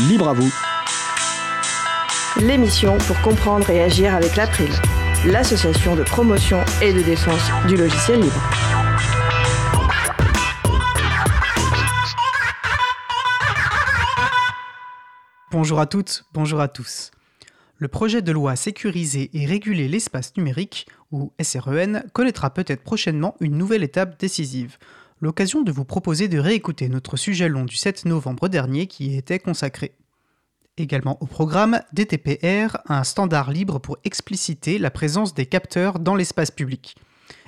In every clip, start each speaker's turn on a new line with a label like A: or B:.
A: Libre à vous.
B: L'émission pour comprendre et agir avec l'April, l'association de promotion et de défense du logiciel libre.
C: Bonjour à toutes, bonjour à tous. Le projet de loi Sécuriser et réguler l'espace numérique, ou SREN, connaîtra peut-être prochainement une nouvelle étape décisive l'occasion de vous proposer de réécouter notre sujet long du 7 novembre dernier qui y était consacré. Également au programme DTPR, un standard libre pour expliciter la présence des capteurs dans l'espace public.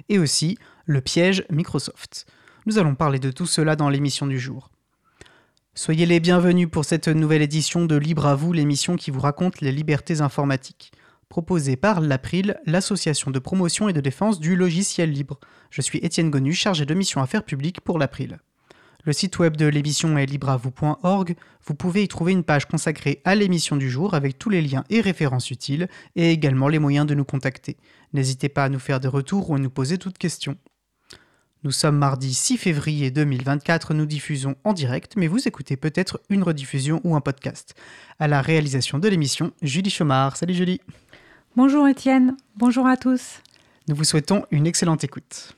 C: Et aussi le piège Microsoft. Nous allons parler de tout cela dans l'émission du jour. Soyez les bienvenus pour cette nouvelle édition de Libre à vous, l'émission qui vous raconte les libertés informatiques proposé par l'April, l'association de promotion et de défense du logiciel libre. Je suis Étienne Gonu, chargé de mission affaires publiques pour l'April. Le site web de l'émission est libreavou.org. Vous pouvez y trouver une page consacrée à l'émission du jour avec tous les liens et références utiles et également les moyens de nous contacter. N'hésitez pas à nous faire des retours ou à nous poser toutes questions. Nous sommes mardi 6 février 2024, nous diffusons en direct, mais vous écoutez peut-être une rediffusion ou un podcast. À la réalisation de l'émission, Julie Chomard. Salut Julie
D: Bonjour Étienne, bonjour à tous.
C: Nous vous souhaitons une excellente écoute.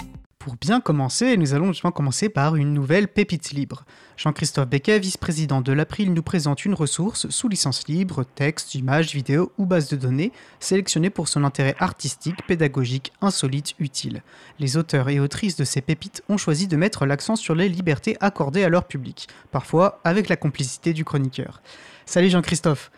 C: Pour bien commencer, nous allons justement commencer par une nouvelle pépite libre. Jean-Christophe Becquet, vice-président de l'April, nous présente une ressource sous licence libre, texte, images, vidéos ou base de données, sélectionnée pour son intérêt artistique, pédagogique, insolite, utile. Les auteurs et autrices de ces pépites ont choisi de mettre l'accent sur les libertés accordées à leur public, parfois avec la complicité du chroniqueur. Salut Jean-Christophe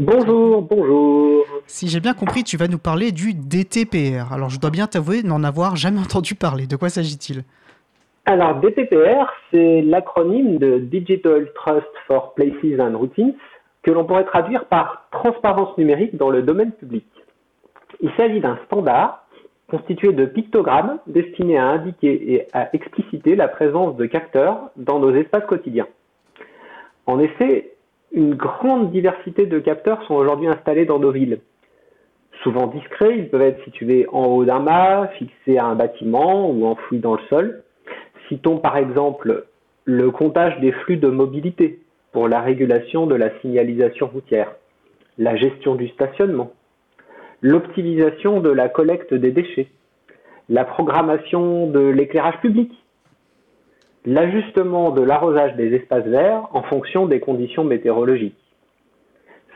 E: Bonjour, bonjour.
C: Si j'ai bien compris, tu vas nous parler du DTPR. Alors, je dois bien t'avouer n'en avoir jamais entendu parler. De quoi s'agit-il?
E: Alors, DTPR, c'est l'acronyme de Digital Trust for Places and Routines, que l'on pourrait traduire par transparence numérique dans le domaine public. Il s'agit d'un standard constitué de pictogrammes destinés à indiquer et à expliciter la présence de capteurs dans nos espaces quotidiens. En effet, une grande diversité de capteurs sont aujourd'hui installés dans nos villes. Souvent discrets, ils peuvent être situés en haut d'un mât, fixés à un bâtiment ou enfouis dans le sol. Citons par exemple le comptage des flux de mobilité pour la régulation de la signalisation routière, la gestion du stationnement, l'optimisation de la collecte des déchets, la programmation de l'éclairage public, l'ajustement de l'arrosage des espaces verts en fonction des conditions météorologiques.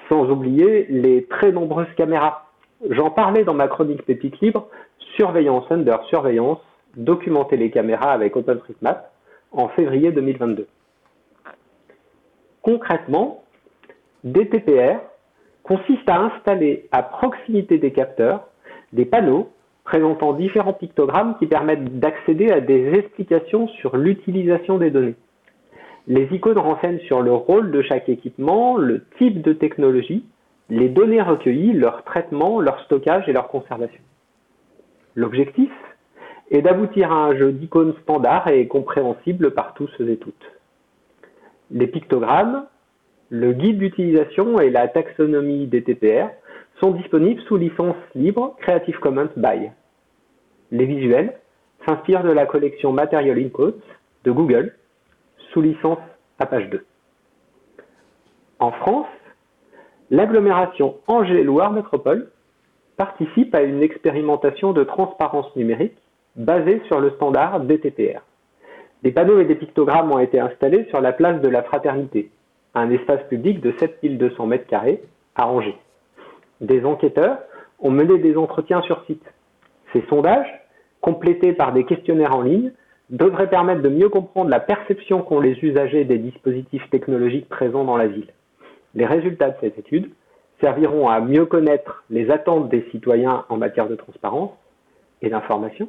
E: Sans oublier les très nombreuses caméras. J'en parlais dans ma chronique Pépite Libre, Surveillance under Surveillance, documenter les caméras avec OpenStreetMap en février 2022. Concrètement, DTPR consiste à installer à proximité des capteurs des panneaux présentant différents pictogrammes qui permettent d'accéder à des explications sur l'utilisation des données. Les icônes renseignent sur le rôle de chaque équipement, le type de technologie, les données recueillies, leur traitement, leur stockage et leur conservation. L'objectif est d'aboutir à un jeu d'icônes standard et compréhensible par tous et toutes. Les pictogrammes, le guide d'utilisation et la taxonomie des TPR sont disponibles sous licence libre Creative Commons by. Les visuels s'inspirent de la collection Material Inputs de Google sous licence à page 2. En France, l'agglomération Angers-Loire Métropole participe à une expérimentation de transparence numérique basée sur le standard DTPR. Des panneaux et des pictogrammes ont été installés sur la place de la Fraternité, un espace public de 7200 m2 à Angers des enquêteurs ont mené des entretiens sur site. Ces sondages, complétés par des questionnaires en ligne, devraient permettre de mieux comprendre la perception qu'ont les usagers des dispositifs technologiques présents dans la ville. Les résultats de cette étude serviront à mieux connaître les attentes des citoyens en matière de transparence et d'information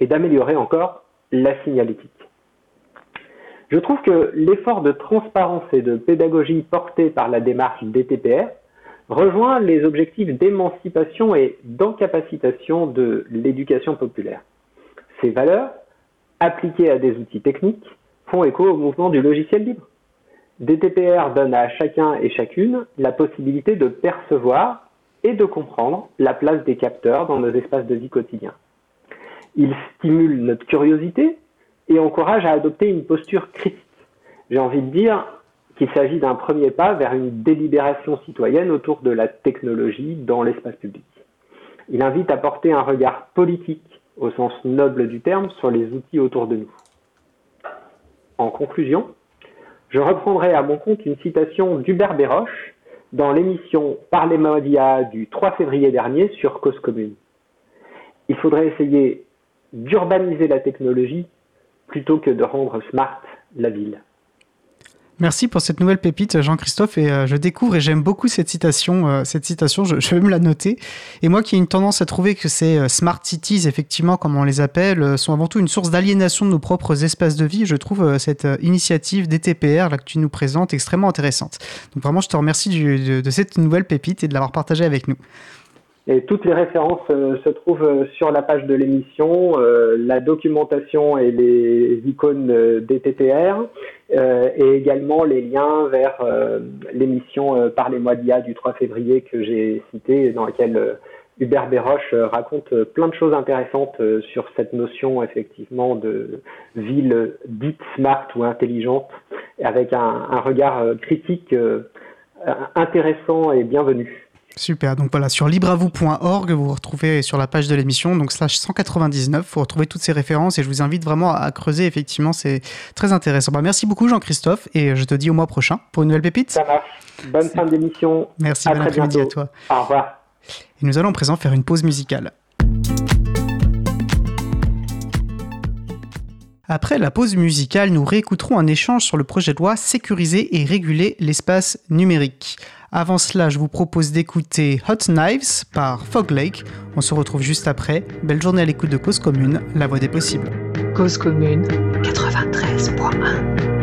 E: et d'améliorer encore la signalétique. Je trouve que l'effort de transparence et de pédagogie porté par la démarche DTPR rejoint les objectifs d'émancipation et d'encapacitation de l'éducation populaire. Ces valeurs, appliquées à des outils techniques, font écho au mouvement du logiciel libre. DTPR donne à chacun et chacune la possibilité de percevoir et de comprendre la place des capteurs dans nos espaces de vie quotidiens. Il stimule notre curiosité et encourage à adopter une posture critique. J'ai envie de dire qu'il s'agit d'un premier pas vers une délibération citoyenne autour de la technologie dans l'espace public. Il invite à porter un regard politique au sens noble du terme sur les outils autour de nous. En conclusion, je reprendrai à mon compte une citation d'Hubert Béroche dans l'émission Par les médias du 3 février dernier sur Cause Commune. Il faudrait essayer d'urbaniser la technologie plutôt que de rendre smart la ville.
C: Merci pour cette nouvelle pépite, Jean-Christophe. Et euh, je découvre et j'aime beaucoup cette citation. Euh, cette citation, je, vais me la noter. Et moi qui ai une tendance à trouver que ces euh, smart cities, effectivement, comme on les appelle, sont avant tout une source d'aliénation de nos propres espaces de vie, je trouve cette initiative DTPR là, que tu nous présentes extrêmement intéressante. Donc vraiment, je te remercie de cette nouvelle pépite et de l'avoir partagée avec nous.
E: Et toutes les références euh, se trouvent euh, sur la page de l'émission, euh, la documentation et les icônes des TTR, et également les liens vers l'émission Par les mois d'IA du 3 février que j'ai citée, dans laquelle Hubert Béroche raconte plein de choses intéressantes sur cette notion effectivement de ville dite smart ou intelligente, avec un regard critique intéressant et bienvenu.
C: Super, donc voilà, sur libravou.org, vous vous retrouvez sur la page de l'émission, donc slash 199, vous retrouvez toutes ces références et je vous invite vraiment à creuser, effectivement, c'est très intéressant. Bah, merci beaucoup Jean-Christophe et je te dis au mois prochain pour une nouvelle pépite.
E: Ça marche, bonne fin d'émission.
C: Merci, bon après-midi à toi.
E: Au revoir.
C: Et nous allons à présent faire une pause musicale. Après la pause musicale, nous réécouterons un échange sur le projet de loi sécuriser et réguler l'espace numérique. Avant cela, je vous propose d'écouter Hot Knives par Fog Lake. On se retrouve juste après. Belle journée à l'écoute de Cause Commune, la voix des possibles.
F: Cause Commune 93.1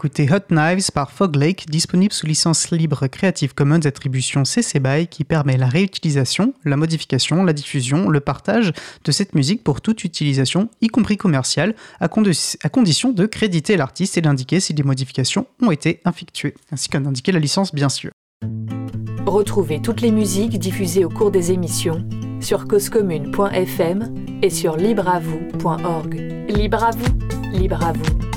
C: d'écouter Hot Knives par Fog Lake, disponible sous licence libre Creative Commons Attribution CC BY qui permet la réutilisation, la modification, la diffusion, le partage de cette musique pour toute utilisation, y compris commerciale, à, condition de créditer l'artiste et d'indiquer si des modifications ont été effectuées, ainsi qu'à indiquer la licence bien sûr.
G: Retrouvez toutes les musiques diffusées au cours des émissions sur causecommune.fm et sur libreavoue.org. Libre à vous, libre à vous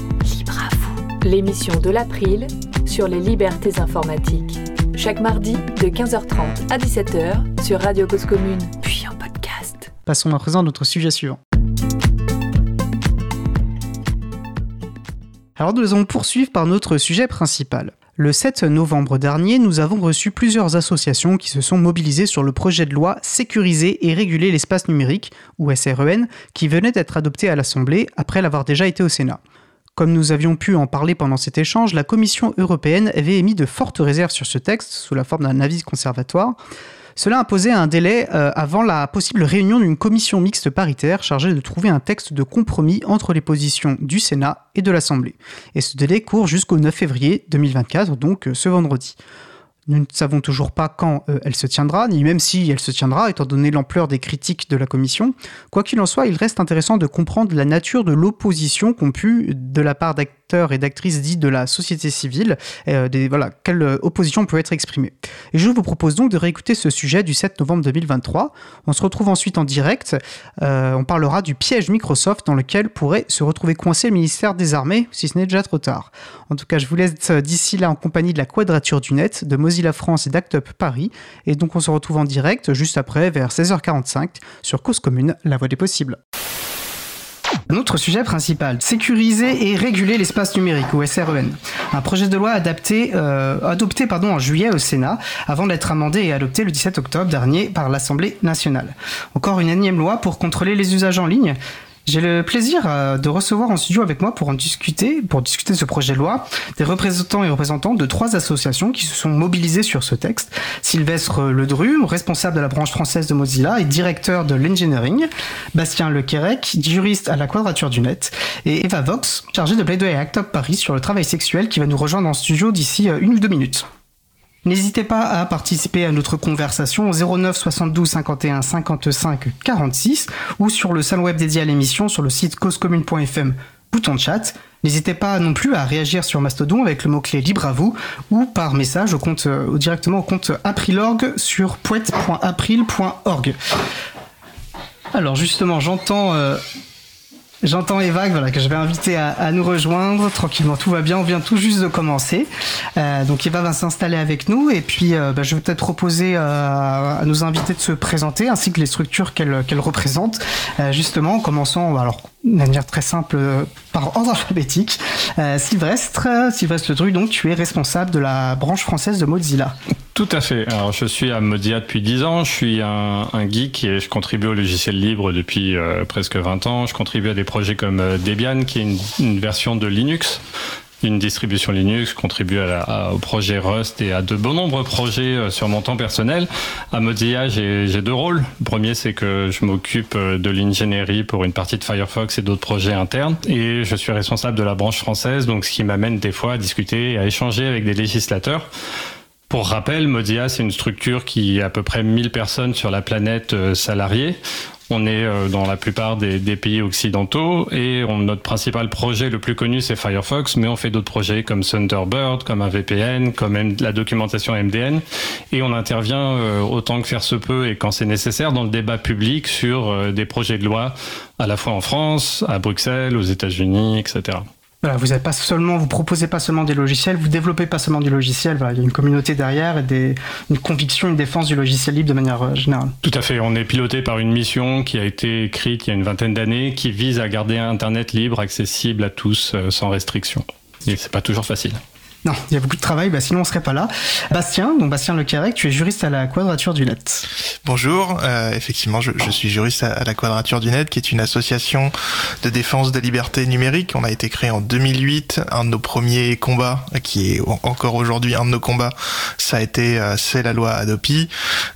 G: l'émission de l'April sur les libertés informatiques. Chaque mardi de 15h30 à 17h sur Radio Cause Commune, puis en podcast.
C: Passons à présent à notre sujet suivant. Alors nous allons poursuivre par notre sujet principal. Le 7 novembre dernier, nous avons reçu plusieurs associations qui se sont mobilisées sur le projet de loi Sécuriser et réguler l'espace numérique, ou SREN, qui venait d'être adopté à l'Assemblée après l'avoir déjà été au Sénat. Comme nous avions pu en parler pendant cet échange, la Commission européenne avait émis de fortes réserves sur ce texte sous la forme d'un avis conservatoire. Cela imposait un délai euh, avant la possible réunion d'une commission mixte paritaire chargée de trouver un texte de compromis entre les positions du Sénat et de l'Assemblée. Et ce délai court jusqu'au 9 février 2024, donc euh, ce vendredi. Nous ne savons toujours pas quand euh, elle se tiendra, ni même si elle se tiendra, étant donné l'ampleur des critiques de la Commission. Quoi qu'il en soit, il reste intéressant de comprendre la nature de l'opposition qu'ont pu, de la part d'acteurs et d'actrices dits de la société civile, euh, voilà, quelle opposition peut être exprimée. Et je vous propose donc de réécouter ce sujet du 7 novembre 2023. On se retrouve ensuite en direct. Euh, on parlera du piège Microsoft dans lequel pourrait se retrouver coincé le ministère des Armées, si ce n'est déjà trop tard. En tout cas, je vous laisse d'ici là en compagnie de la Quadrature du Net, de la France et d'Act Up Paris. Et donc on se retrouve en direct juste après, vers 16h45, sur Cause Commune, la voie des possibles. Notre sujet principal, sécuriser et réguler l'espace numérique, ou SREN. Un projet de loi adapté, euh, adopté pardon, en juillet au Sénat, avant d'être amendé et adopté le 17 octobre dernier par l'Assemblée nationale. Encore une énième loi pour contrôler les usages en ligne, j'ai le plaisir euh, de recevoir en studio avec moi pour en discuter, pour discuter de ce projet de loi, des représentants et représentantes de trois associations qui se sont mobilisés sur ce texte. Sylvestre Ledru, responsable de la branche française de Mozilla et directeur de l'engineering, Bastien Lequerec, juriste à la Quadrature du Net, et Eva Vox, chargée de plaidoyer à Act Up Paris sur le travail sexuel qui va nous rejoindre en studio d'ici euh, une ou deux minutes. N'hésitez pas à participer à notre conversation au 09 72 51 55 46 ou sur le salon web dédié à l'émission sur le site causecommune.fm, bouton de chat. N'hésitez pas non plus à réagir sur Mastodon avec le mot-clé libre à vous ou par message au compte, euh, directement au compte Aprilorg sur poète.april.org. Alors justement, j'entends euh, J'entends Eva voilà, que je vais inviter à, nous rejoindre tranquillement. Tout va bien, on vient tout juste de commencer. Euh, donc Eva va s'installer avec nous et puis euh, bah, je vais peut-être proposer euh, à nos invités de se présenter ainsi que les structures qu'elle représentent. justement, en commençant alors, de manière très simple par ordre alphabétique. Sylvestre, Sylvestre Ledru, donc tu es responsable de la branche française de Mozilla.
A: Tout à fait. Alors, je suis à Modia depuis 10 ans. Je suis un, geek et je contribue au logiciel libre depuis euh, presque 20 ans. Je contribue à des projets comme euh, Debian, qui est une version de Linux une distribution Linux, contribue à la, au projet Rust et à de bon nombreux projets euh, sur mon temps personnel. À Mozilla, j'ai deux rôles. Le premier, c'est que je m'occupe de l'ingénierie pour une partie de Firefox et d'autres projets internes. Et je suis responsable de la branche française, donc ce qui m'amène des fois à discuter et à échanger avec des législateurs pour rappel, Modia, c'est une structure qui a à peu près 1000 personnes sur la planète euh, salariées. On est euh, dans la plupart des, pays occidentaux et on, notre principal projet le plus connu c'est Firefox, mais on fait d'autres projets comme Thunderbird, comme un VPN, comme la documentation MDN et on intervient euh, autant que faire se peut et quand c'est nécessaire dans le débat public sur des projets de loi à la fois en France, à Bruxelles, aux États-Unis, etc
C: vous avez pas seulement, proposez pas seulement des logiciels, vous développez pas seulement du logiciel. il y a une communauté derrière et une conviction, une défense du logiciel libre de manière euh, générale.
A: Tout à fait. On est piloté par une mission qui a été écrite il y a une vingtaine d'années, qui vise à garder Internet libre, accessible à tous, euh, sans restriction. Et c'est pas toujours facile.
C: Non, il y a beaucoup de travail, bah, sinon on serait pas là. Bastien, donc Bastien Lecarec, tu es juriste à la Quadrature du Net.
H: Bonjour, euh, effectivement, je, suis juriste à, la Quadrature du Net, qui est une association de défense des libertés numériques. On a été créé en 2008. Un de nos premiers combats, qui est encore aujourd'hui un de nos combats, ça a été euh, c'est la loi Adopi,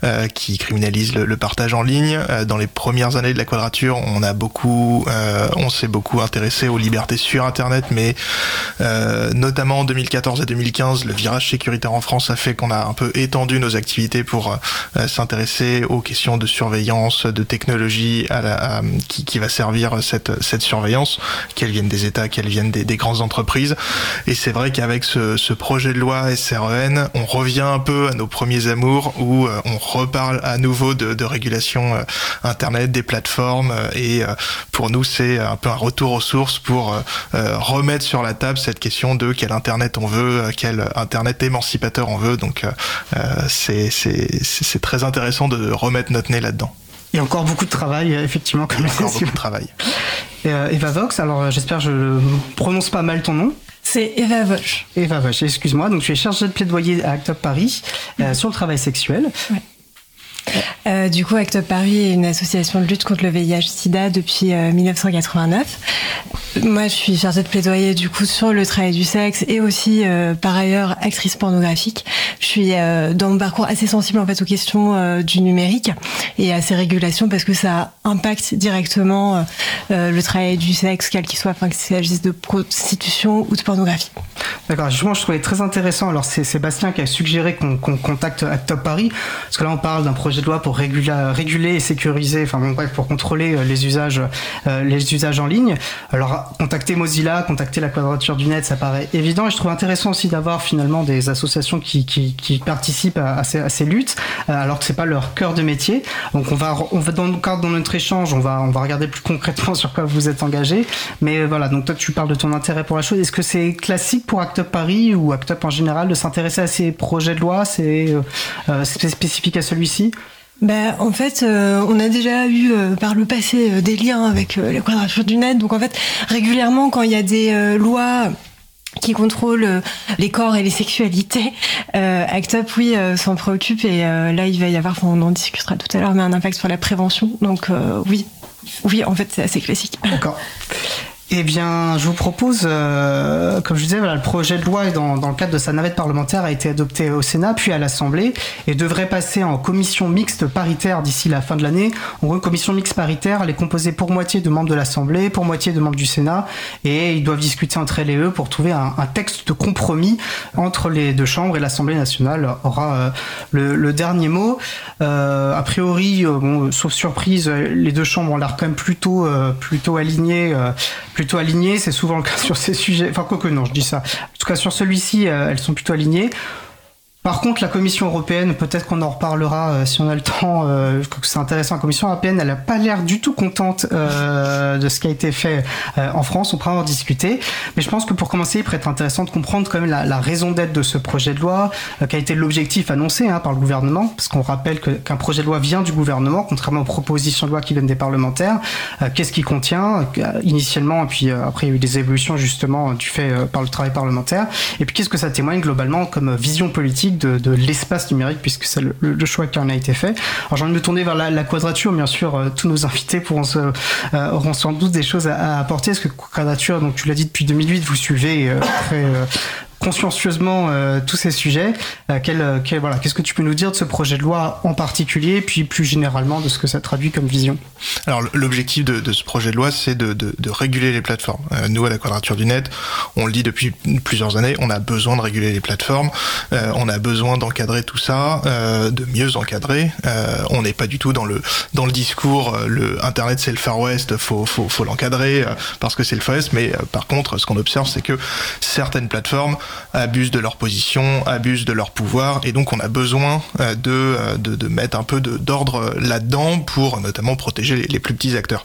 H: euh, qui criminalise le, le, partage en ligne. Dans les premières années de la Quadrature, on a beaucoup, on s'est beaucoup intéressé aux libertés sur Internet, mais notamment en 2014 2014 2015, le virage sécuritaire en France a fait qu'on a un peu étendu nos activités pour euh, s'intéresser aux questions de surveillance, de technologie qui, va servir cette, surveillance, qu'elle vienne des États, qu'elle vienne des, des, grandes entreprises. Et c'est vrai qu'avec ce, projet de loi SREN, on revient un peu à nos premiers amours où euh, on reparle à nouveau de, régulation euh, Internet, des plateformes. et pour nous, c'est un peu un retour aux sources pour remettre sur la table cette question de quel Internet on veut euh, quel Internet émancipateur on veut. Donc euh, euh, c'est très intéressant de remettre notre nez là-dedans.
C: Il y a encore beaucoup de travail, effectivement.
H: Comme Il y a encore beaucoup de travail.
C: Eva Vox, alors j'espère que je prononce pas mal ton nom.
I: C'est Eva Vox.
C: Eva Vox, excuse-moi. Donc tu es chargée de plaidoyer à Act Paris sur le travail sexuel.
I: Euh, du coup, Act Up Paris est une association de lutte contre le VIH/SIDA depuis 1989. Euh, Moi, je suis chargée de plaidoyer du coup sur le travail du sexe et aussi, euh, par ailleurs, actrice pornographique. Je suis dans mon parcours assez sensible en fait aux questions du numérique et à ces régulations parce que ça impacte directement le travail du sexe, quel qu'il soit, enfin qu'il s'agisse de prostitution ou de pornographie.
C: D'accord. Justement, je trouvais très intéressant. Alors, c'est Sébastien qui a suggéré qu'on contacte Act Up Paris parce que là, on parle d'un projet de loi pour réguler, et sécuriser, enfin bref, pour contrôler euh, les usages, euh, les usages en ligne. Alors, contacter Mozilla, contacter la Quadrature du Net, ça paraît évident. Et je trouve intéressant aussi d'avoir finalement des associations qui, qui, qui participent à, ces, à, ces, luttes, euh, alors que c'est pas leur cœur de métier. Donc, on va, on va dans de notre échange, on va, on va regarder plus concrètement sur quoi vous êtes engagé. Mais voilà, donc toi, tu parles de ton intérêt pour la chose. Est-ce que c'est classique pour Act Up Paris ou Act Up en général de s'intéresser à ces projets de loi? C'est euh, spécifique à celui-ci?
I: Ben, en fait, euh, on a déjà eu euh, par le passé euh, des liens avec la quadrature du net. Donc en fait, régulièrement, quand il y a des lois qui contrôlent les corps et les sexualités, ACT UP, oui, s'en préoccupe. Et là, il va y avoir, on en discutera tout à l'heure, mais un impact sur la prévention. Donc oui, oui, en fait, c'est assez classique.
C: D'accord. Eh bien, je vous propose, euh, comme je disais, voilà, le projet de loi, dans, dans, le cadre de sa navette parlementaire, a été adopté au Sénat, puis à l'Assemblée, et devrait passer en commission mixte paritaire d'ici la fin de l'année. En gros, une commission mixte paritaire, elle est composée pour moitié de membres de l'Assemblée, pour moitié de membres du Sénat, et ils doivent discuter entre elles et eux pour trouver un, texte de compromis entre les deux chambres, et l'Assemblée nationale aura euh, le, dernier mot. Euh, a priori, sauf surprise, les deux chambres ont l'air quand même plutôt, plutôt alignées plutôt alignées. C'est souvent le cas sur ces sujets. Enfin, quoi que non, je dis ça. En tout cas, sur celui-ci, euh, elles sont plutôt alignées. Par contre, la Commission européenne, peut-être qu'on en reparlera euh, si on a le temps, euh, que c'est intéressant, la Commission européenne, elle n'a pas l'air du tout contente euh, de ce qui a été fait euh, en France, on pourra en discuter. Mais je pense que pour commencer, il pourrait être intéressant de comprendre quand même la, la raison d'être de ce projet de loi, euh, qui a été l'objectif annoncé hein, par le gouvernement, parce qu'on rappelle qu'un projet de loi vient du gouvernement, contrairement aux propositions de loi qui viennent des parlementaires. Euh, qu'est-ce qu'il contient initialement, et puis après il y a eu des évolutions justement du fait par le travail parlementaire. Et puis qu'est-ce que ça témoigne globalement comme vision politique de, l'espace numérique, puisque c'est le, choix qui en a été fait. Alors j'ai envie de me tourner vers la, quadrature, bien sûr, euh, tous nos invités pourront se, euh, auront sans doute des choses à, à apporter, parce que quadrature, donc tu l'as dit depuis 2008, vous suivez euh, très consciencieusement euh, tous ces sujets. Euh, quel, euh, quel, voilà, qu'est-ce que tu peux nous dire de ce projet de loi en particulier, puis plus généralement de ce que ça traduit comme vision?
H: Alors l'objectif de, de, ce projet de loi, c'est de, de, de, réguler les plateformes. Euh, nous, à la Quadrature du Net, on le dit depuis plusieurs années, on a besoin de réguler les plateformes, euh, on a besoin d'encadrer tout ça, euh, de mieux encadrer. on n'est pas du tout dans le dans le discours, le Internet c'est le Far West, faut faut, faut l'encadrer parce que c'est le Far West. Mais par contre, ce qu'on observe, c'est que certaines plateformes abusent de leur position, abusent de leur pouvoir, et donc on a besoin euh, de, euh, de, de mettre un peu d'ordre là-dedans pour notamment protéger les plus petits acteurs.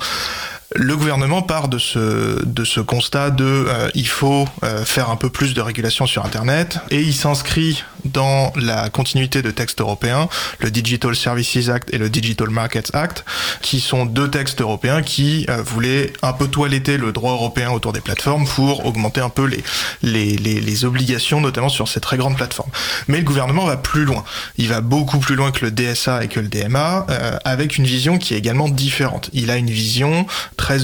H: Le gouvernement part de ce, de ce constat de euh, il faut euh, faire un peu plus de régulation sur Internet et il s'inscrit dans la continuité de textes européens, le Digital Services Act et le Digital Markets Act, qui sont deux textes européens qui euh, voulaient un peu toiletter le droit européen autour des plateformes pour augmenter un peu les, les, les, les obligations, notamment sur ces très grandes plateformes. Mais le gouvernement va plus loin. Il va beaucoup plus loin que le DSA et que le DMA, euh, avec une vision qui est également différente. Il a une vision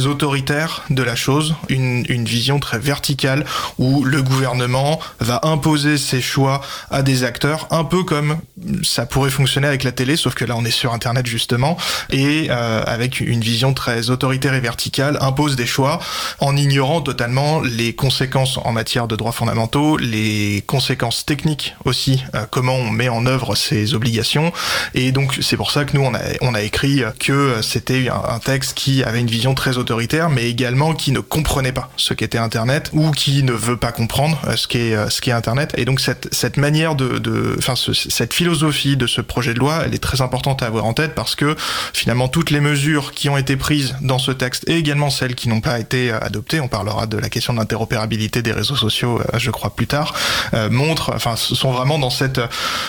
H: autoritaire de la chose, une, une vision très verticale où le gouvernement va imposer ses choix à des acteurs, un peu comme ça pourrait fonctionner avec la télé, sauf que là on est sur Internet justement, et euh, avec une vision très autoritaire et verticale, impose des choix en ignorant totalement les conséquences en matière de droits fondamentaux, les conséquences techniques aussi, euh, comment on met en œuvre ces obligations, et donc c'est pour ça que nous on a, on a écrit que c'était un, un texte qui avait une vision très autoritaire, mais également qui ne comprenait pas ce qu'était Internet ou qui ne veut pas comprendre euh, ce qu'est ce qu'est Internet, et donc cette, cette manière de, enfin, cette philosophie de ce projet de loi, elle est très importante à avoir en tête parce que finalement toutes les mesures qui ont été prises dans ce texte et également celles qui n'ont pas été euh, adoptées, on parlera de la question de l'interopérabilité des réseaux sociaux, euh, je crois plus tard, euh, montrent, enfin, sont vraiment dans cette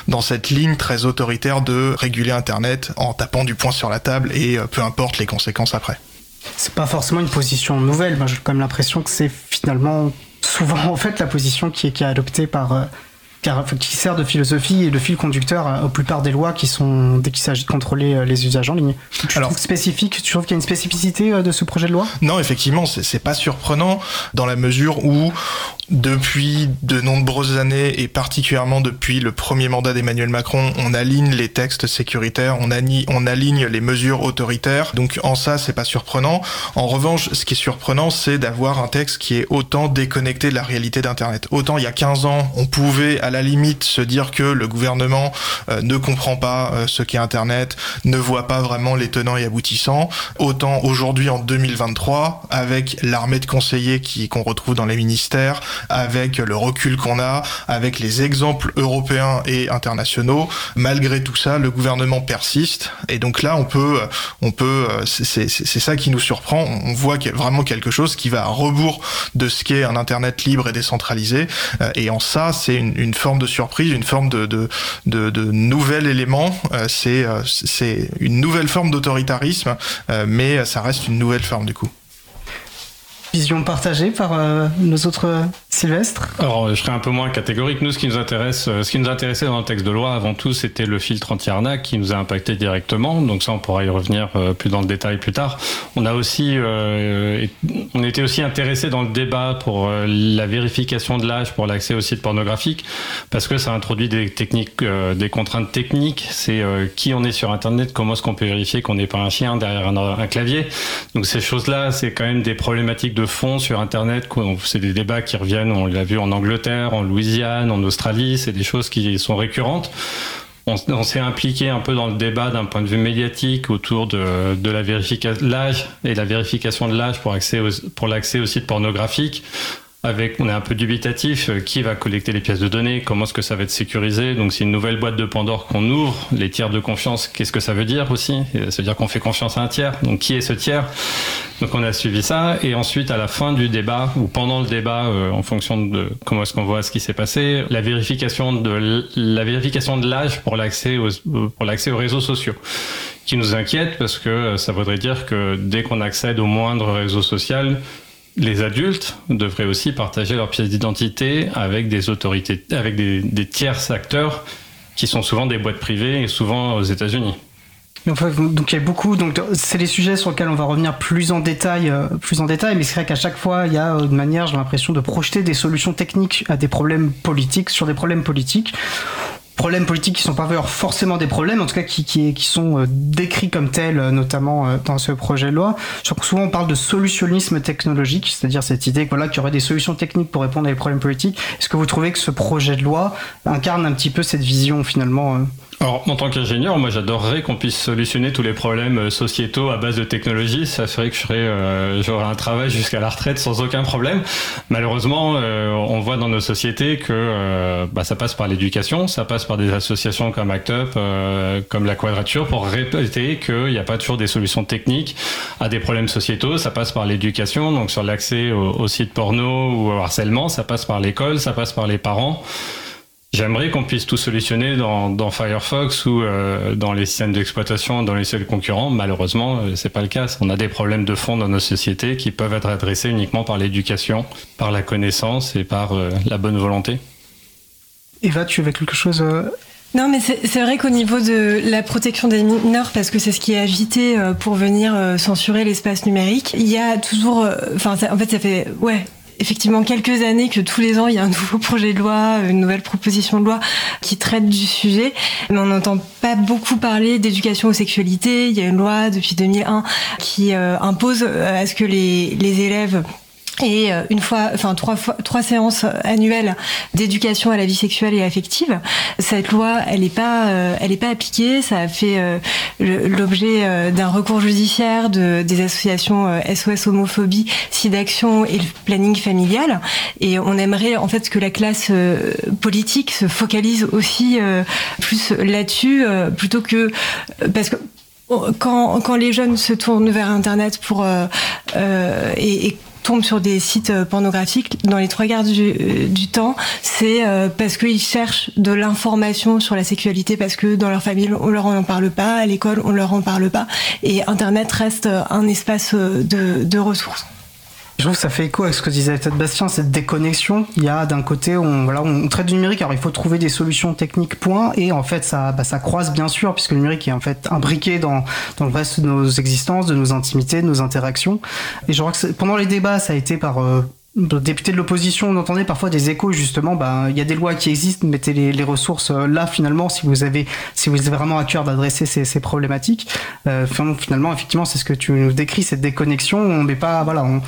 H: dans cette ligne très autoritaire de réguler Internet en tapant du poing sur la table et peu importe les conséquences après.
C: C'est pas forcément une position nouvelle. Moi, j'ai quand même l'impression que c'est finalement souvent en fait la position qui est, qui est adoptée par car, qui sert de philosophie et de fil conducteur à, aux plupart des lois qui sont dès qu'il s'agit de contrôler euh, les usages en ligne. Tu Alors, trouves spécifique, tu trouves qu'il y a une spécificité euh, de ce projet de loi?
H: Non, effectivement, c'est pas surprenant dans la mesure où depuis de nombreuses années et particulièrement depuis le premier mandat d'Emmanuel Macron, on aligne les textes sécuritaires, on, aligne, les mesures autoritaires. Donc en ça, c'est pas surprenant. En revanche, ce qui est surprenant, c'est d'avoir un texte qui est autant déconnecté de la réalité d'Internet. Autant il y a 15 ans, on pouvait à la limite se dire que le gouvernement euh, ne comprend pas euh, ce qu'est Internet, ne voit pas vraiment les tenants et aboutissants. Autant aujourd'hui en 2023, avec l'armée de conseillers qui qu'on retrouve dans les ministères, avec le recul qu'on a, avec les exemples européens et internationaux. Malgré tout ça, le gouvernement persiste. Et donc là, on peut, on peut, c'est ça qui nous surprend. On voit vraiment quelque chose qui va à rebours de ce qu'est un Internet libre et décentralisé. Euh, et en ça, c'est une, forme de surprise, une forme de, de, de, nouvel élément. Euh, c'est, euh, c'est une nouvelle forme d'autoritarisme, mais ça reste une nouvelle forme du coup
C: vision partagée par nos autres Sylvestre
A: Alors, je serais un peu moins catégorique. Nous, ce qui nous intéresse, euh, ce qui nous intéressait dans le texte de loi, avant tout, c'était le filtre anti-arnaque qui nous a impacté directement. Donc ça, on pourra y revenir plus dans le détail plus tard. On a aussi, euh, on était aussi intéressé dans le débat pour la vérification de l'âge pour l'accès aux sites pornographiques, parce que ça introduit des techniques, des contraintes techniques. C'est qui on est sur Internet, comment est-ce qu'on peut vérifier qu'on n'est pas un chien derrière un, un clavier. Donc ces choses-là, c'est quand même des problématiques de fond sur Internet. C'est des débats qui reviennent, on l'a vu en Angleterre, en Louisiane, en Australie, c'est des choses qui sont récurrentes. On, s'est impliqué un peu dans le débat d'un point de vue médiatique autour de, de la vérification l'âge et la vérification de l'âge pour, accès pour l'accès aux sites pornographiques avec, on est un peu dubitatif, euh, qui va collecter les pièces de données, comment est-ce que ça va être sécurisé? Donc c'est une nouvelle boîte de Pandore qu'on ouvre. Les tiers de confiance, qu'est-ce que ça veut dire aussi? Ça veut dire qu'on fait confiance à un tiers. Donc qui est ce tiers? Donc on a suivi ça. Et ensuite, à la fin du débat, ou pendant le débat, euh, en fonction de comment est-ce qu'on voit ce qui s'est passé, la vérification de la vérification de l'âge pour l'accès aux, pour l'accès aux réseaux sociaux qui nous inquiète parce que euh, ça voudrait dire que dès qu'on accède au moindre réseau social, les adultes devraient aussi partager leur pièce d'identité avec des autorités, avec des, des tiers acteurs qui sont souvent des boîtes privées et souvent aux États-Unis.
C: Donc il y a beaucoup, donc c'est les sujets sur lesquels on va revenir plus en détail, euh, plus en détail. Mais c'est vrai qu'à chaque fois, il y a une manière, j'ai l'impression, de projeter des solutions techniques à des problèmes politiques sur des problèmes politiques problèmes politiques qui sont pas forcément des problèmes, en tout cas qui, sont euh, décrits comme tels, euh, notamment euh, dans ce projet de loi. Souvent, on parle de solutionnisme technologique, c'est-à-dire cette idée voilà, qu'il y aurait des solutions techniques pour répondre à des problèmes politiques. Est-ce que vous trouvez que ce projet de loi incarne un petit peu cette vision finalement
A: alors, en tant qu'ingénieur, moi j'adorerais qu'on puisse solutionner tous les problèmes euh, sociétaux à base de technologie. Ça ferait que je euh, j'aurais un travail jusqu'à la retraite sans aucun problème. Malheureusement, euh, on voit dans nos sociétés que bah, ça passe par l'éducation, ça passe par des associations comme ACT UP, comme la Quadrature, pour répéter qu'il n'y a pas toujours des solutions techniques à des problèmes sociétaux. Ça passe par l'éducation, donc sur l'accès aux sites porno ou au harcèlement, ça passe par l'école, ça passe par les parents. J'aimerais qu'on puisse tout solutionner dans, Firefox ou euh, dans les systèmes d'exploitation, dans les seuls concurrents. Malheureusement, euh, c'est pas le cas. On a des problèmes de fond dans nos sociétés qui peuvent être adressés uniquement par l'éducation, par la connaissance et par euh, la bonne volonté.
C: Eva, tu avais quelque chose
I: non, mais c'est vrai qu'au niveau de la protection des mineurs, parce que c'est ce qui est agité pour venir censurer l'espace numérique, il y a toujours, enfin, en fait, ça fait, ouais, effectivement quelques années que tous les ans il y a un nouveau projet de loi, une nouvelle proposition de loi qui traite du sujet, mais on n'entend pas beaucoup parler d'éducation aux sexualités. Il y a une loi depuis 2001 qui euh, impose euh, à ce que les, les élèves et euh, une fois, enfin trois séances annuelles d'éducation à la vie sexuelle et affective. Cette loi, elle n'est pas, euh, elle pas appliquée. Ça a fait euh, l'objet d'un recours judiciaire de des associations SOS homophobie, SIDAction et le planning familial. Et on aimerait en fait que la classe politique se focalise aussi plus là-dessus, plutôt que parce que quand, les jeunes se tournent vers Internet pour et tombent sur des sites euh, pornographiques, dans les trois quarts du, euh, temps, c'est euh, parce qu'ils cherchent de l'information sur la sexualité, parce que dans leur famille, on leur en parle pas, à l'école, on leur en parle pas, et Internet reste un espace de ressources.
C: Je trouve que ça fait écho avec ce que disait Ted Bastien, cette déconnexion. Il y a d'un côté, on, voilà, on traite du numérique, alors il faut trouver des solutions techniques, point, et en fait, ça, bah, croise bien sûr, puisque le numérique est en fait imbriqué dans, dans le reste de nos existences, de nos intimités, de nos interactions. Et je crois que pendant les débats, ça a été par euh, députés de l'opposition, on entendait parfois des échos justement. Ben, il y a des lois qui existent, mettez les, les ressources euh, là finalement si vous avez si vous vraiment à cœur d'adresser ces, problématiques. Euh, finalement, effectivement, c'est ce que tu nous décris, cette déconnexion. On met pas, voilà, on,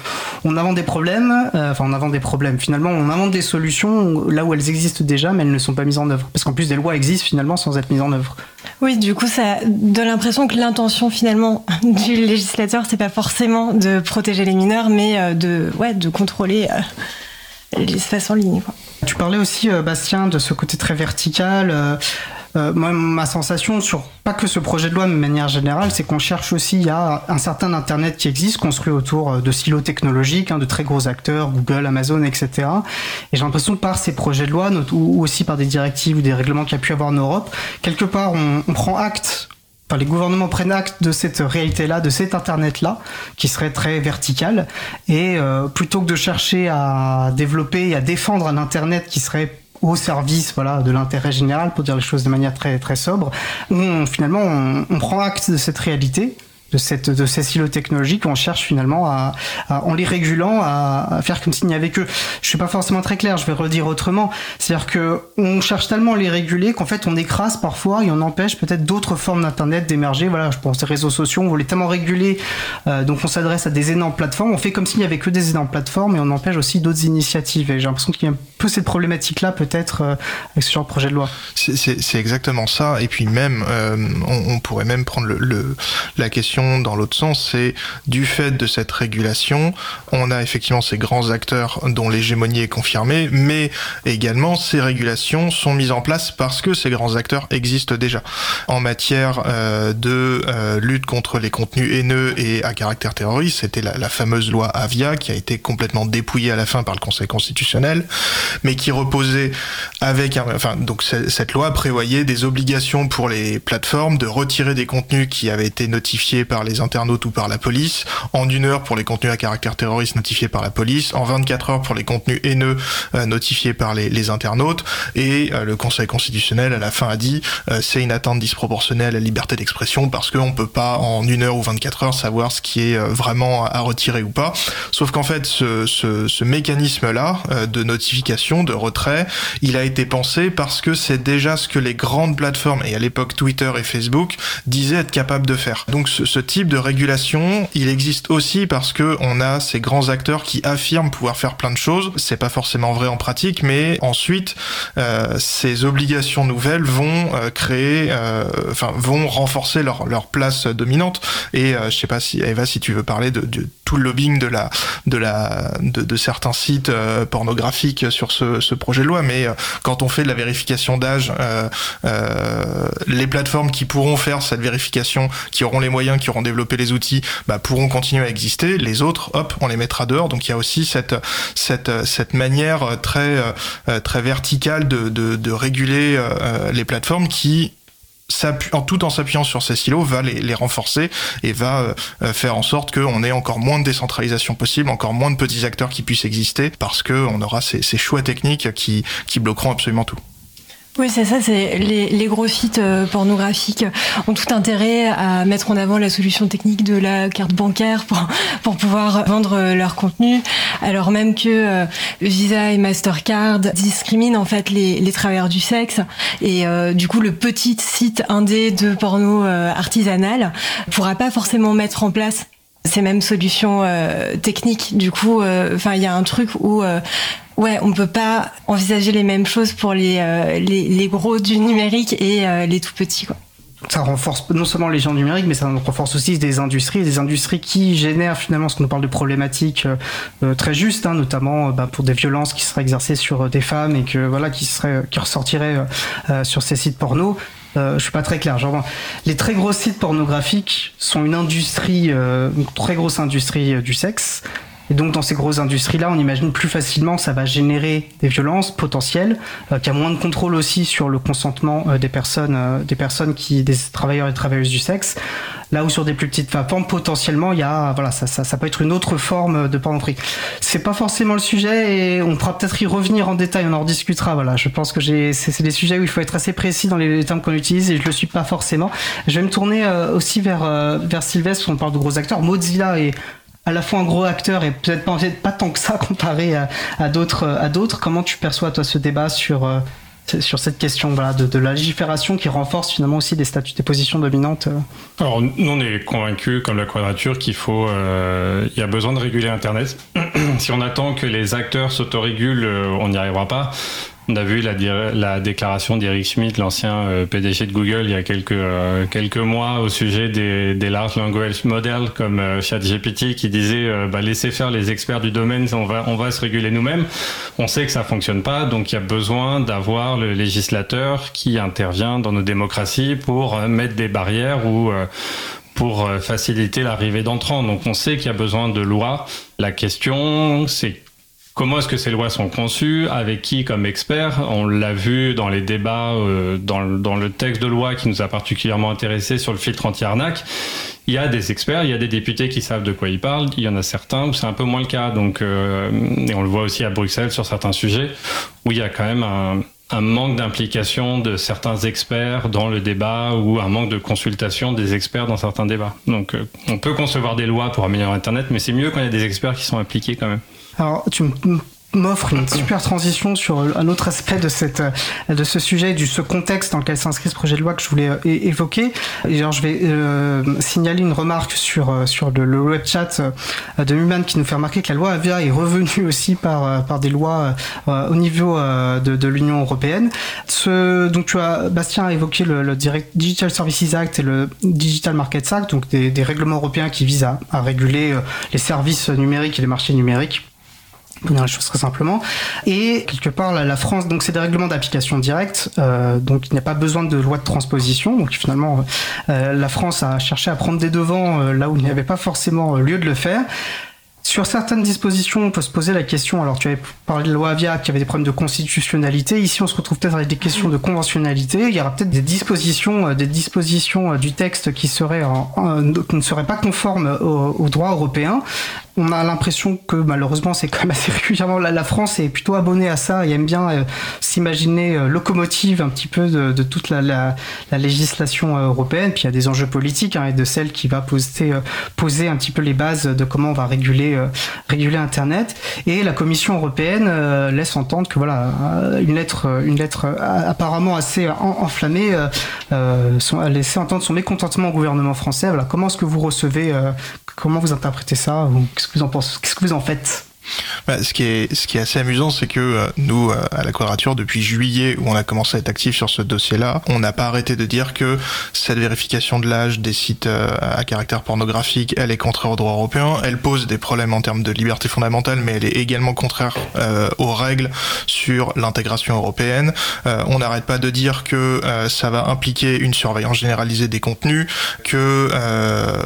C: on invente des problèmes. Euh, enfin, on des problèmes. Finalement, on invente des solutions là où elles existent déjà, mais elles ne sont pas mises en œuvre. Parce qu'en plus, des lois existent finalement sans être mises en œuvre.
I: Oui, du coup, ça donne l'impression que l'intention finalement du législateur, c'est pas forcément de protéger les mineurs, mais de, ouais, de contrôler euh, l'espace en ligne.
C: Tu parlais aussi, euh, Bastien, de ce côté très vertical. Euh, moi, ma sensation sur pas que ce projet de loi, mais de manière générale, c'est qu'on cherche aussi, il y a un certain Internet qui existe, construit autour de silos technologiques, hein, de très gros acteurs, Google, Amazon, etc. Et j'ai l'impression que par ces projets de loi, ou aussi par des directives ou des règlements qu'il y a pu avoir en Europe, quelque part, on prend acte Enfin, les gouvernements prennent acte de cette réalité-là, de cet Internet-là, qui serait très vertical. Et euh, plutôt que de chercher à développer et à défendre un Internet qui serait au service voilà de l'intérêt général pour dire les choses de manière très très sobre on, finalement on, on prend acte de cette réalité de, cette, de ces silos technologiques, on cherche finalement à, en les régulant, à, faire comme s'il n'y avait que. Je suis pas forcément très clair, je vais redire autrement. C'est-à-dire que on cherche tellement à les réguler qu'en fait on écrase parfois et on empêche peut-être d'autres formes d'internet d'émerger. Voilà, je pense aux réseaux sociaux, on voulait tellement réguler, euh, donc on s'adresse à des énormes plateformes. On fait comme s'il n'y avait que des énormes plateformes et on empêche aussi d'autres initiatives. Et j'ai l'impression qu'il y a un peu cette problématique-là peut-être euh, avec ce genre de projet de loi.
H: C'est exactement ça. Et puis même, euh, on, pourrait même prendre la question dans l'autre sens, c'est du fait de cette régulation, on a effectivement ces grands acteurs dont l'hégémonie est confirmée, mais également ces régulations sont mises en place parce que ces grands acteurs existent déjà. En matière euh, de euh, lutte contre les contenus haineux et à caractère terroriste, c'était la, la, fameuse loi Avia qui a été complètement dépouillée à la fin par le Conseil constitutionnel, mais qui reposait avec un, enfin donc cette loi prévoyait des obligations pour les plateformes de retirer des contenus qui avaient été notifiés par les internautes ou par la police, en une heure pour les contenus à caractère terroriste notifiés par la police, en 24 heures pour les contenus haineux euh, notifiés par les, les internautes, et euh, le Conseil constitutionnel à la fin a dit euh, c'est une atteinte disproportionnelle à la liberté d'expression parce qu'on peut pas en une heure ou 24 heures savoir ce qui est vraiment à retirer ou pas. Sauf qu'en fait ce, ce, mécanisme-là de notification, de retrait, il a été pensé parce que c'est déjà ce que les grandes plateformes, et à l'époque Twitter et Facebook, disaient être capables de faire. Donc type de régulation, il existe aussi parce que on a ces grands acteurs qui affirment pouvoir faire plein de choses. C'est pas forcément vrai en pratique, mais ensuite, euh, ces obligations nouvelles vont euh, créer, euh, enfin, vont renforcer leur, leur place dominante. Et je sais pas si Eva, si tu veux parler de, de tout le lobbying de la, de la, de, de certains sites pornographiques sur ce, ce, projet de loi, mais quand on fait de la vérification d'âge, les plateformes qui pourront faire cette vérification, qui auront les moyens, qui auront développé les outils, bah, pourront continuer à exister. Les autres, hop, on les mettra dehors. Donc il y a aussi cette cette cette manière très euh, très verticale de de, de réguler euh, les plateformes qui en tout en s'appuyant sur ces silos, va les, renforcer et va euh, faire en sorte qu'on ait encore moins de décentralisation possible, encore moins de petits acteurs qui puissent exister, parce qu'on aura ces, ces choix techniques qui, qui bloqueront absolument tout.
I: Oui, c'est ça. C'est les, gros sites euh, pornographiques ont tout intérêt à mettre en avant la solution technique de la carte bancaire pour pouvoir vendre euh, leur contenu, alors même que euh, Visa et Mastercard discriminent en fait les, les travailleurs du sexe et du coup le petit site indé de porno artisanal pourra pas forcément mettre en place ces mêmes solutions techniques. Du coup, enfin, il y a un truc où Ouais, on peut pas envisager les mêmes choses pour les, euh, les, gros du numérique et euh, les tout petits. Quoi.
C: Ça renforce non seulement les gens numériques, mais ça renforce aussi des industries, des industries qui génèrent finalement ce qu'on nous parle de problématiques euh, très justes, hein, notamment bah, pour des violences qui seraient exercées sur des femmes et que voilà qui seraient qui ressortiraient sur ces sites porno. Euh, je suis pas très clair. Genre, les très gros sites pornographiques sont une industrie, une très grosse industrie du sexe. Et donc dans ces grosses industries-là, on imagine plus facilement ça va générer des violences potentielles, euh, qu'il y a moins de contrôle aussi sur le consentement euh, des personnes, euh, des personnes qui, des travailleurs et travailleuses du sexe. Là où sur des plus petites plateformes, potentiellement, il y a, voilà, ça, ça, ça peut être une autre forme de pornographie. C'est pas forcément le sujet et on pourra peut-être y revenir en détail, on en rediscutera. Voilà, je pense que c'est, des sujets où il faut être assez précis dans les, termes qu'on utilise et je le suis pas forcément. Je vais me tourner aussi vers vers Sylvestre, on parle de gros acteurs. Mozilla et à la fois un gros acteur et peut-être pas, tant que ça comparé à, d'autres. Comment tu perçois toi ce débat sur euh, sur cette question de, la légifération qui renforce finalement aussi des statuts, des positions dominantes euh?
A: Alors nous on est convaincus comme la quadrature qu'il faut, euh, il y a besoin de réguler Internet. si on attend que les acteurs s'autorégulent, on n'y arrivera pas. On a vu la, la déclaration d'Eric Schmidt, l'ancien euh, PDG de Google, il y a quelques, euh, quelques mois au sujet des, des large language models comme euh, ChatGPT qui disait bah, laissez faire les experts du domaine, on va, on va se réguler nous-mêmes. On sait que ça fonctionne pas, donc il y a besoin d'avoir le législateur qui intervient dans nos démocraties pour mettre des barrières ou pour faciliter l'arrivée d'entrants. Donc on sait qu'il y a besoin de lois. La question, c'est Comment est-ce que ces lois sont conçues? Avec qui? Comme expert? On l'a vu dans les débats, euh, dans, dans, le texte de loi qui nous a particulièrement intéressé sur le filtre anti-arnaque. Il y a des experts, il y a des députés qui savent de quoi ils parlent. Il y en a certains où c'est un peu moins le cas. Donc, euh, et on le voit aussi à Bruxelles sur certains sujets où il y a quand même un, un manque d'implication de certains experts dans le débat ou un manque de consultation des experts dans certains débats. Donc, euh, on peut concevoir des lois pour améliorer Internet, mais c'est mieux quand il y a des experts qui sont impliqués quand même.
C: Alors, tu m'offre une super transition sur un autre aspect de cette euh, de ce sujet du ce contexte dans lequel s'inscrit ce projet de loi que je voulais euh, évoquer. Et genre je vais euh, signaler une remarque sur euh, sur le, le web chat de Human qui nous fait remarquer que la loi Avia est revenue aussi par par des lois au niveau de, de l'Union européenne. Ce donc tu as Bastien a évoqué le, le Digital Services Act et le Digital Markets Act donc des, des règlements européens qui visent à, à réguler les services numériques et les marchés numériques pour dire les choses très simplement. Et quelque part, la, France, donc c'est des règlements d'application directe, euh, donc il n'y a pas besoin de loi de transposition. Donc finalement, euh, la France a cherché à prendre des devants euh, là où il n'y avait pas forcément lieu de le faire. Sur certaines dispositions, on peut se poser la question. Alors, tu avais parlé de loi Avia qui avait des problèmes de constitutionnalité. Ici, on se retrouve peut-être avec des questions de conventionnalité. Il y aura peut-être des dispositions, des dispositions du texte qui ne seraient pas conformes au, au droit européen on a l'impression que malheureusement c'est quand même assez régulièrement la, France est plutôt abonnée à ça et aime bien euh, s'imaginer euh, locomotive un petit peu de, toute la, législation euh, européenne. Puis il y a des enjeux politiques hein, et de celle qui va poser, poser un petit peu les bases de comment on va réguler, réguler Internet. Et la Commission européenne laisse entendre que voilà une lettre, une lettre apparemment assez enflammée a laissé entendre son mécontentement au gouvernement français. Voilà, comment est-ce que vous recevez, comment vous interprétez ça Qu'est-ce que vous en pensez? Qu'est-ce que vous en faites?
H: Bah, ce, qui est, ce qui est assez amusant, c'est que euh, nous, euh, à la Quadrature, depuis juillet, où on a commencé à être actif sur ce dossier-là, on n'a pas arrêté de dire que cette vérification de l'âge des sites euh, à caractère pornographique, elle est contraire au droit européen, elle pose des problèmes en termes de liberté fondamentale, mais elle est également contraire aux règles sur l'intégration européenne. on n'arrête pas de dire que ça va impliquer une surveillance généralisée des contenus, que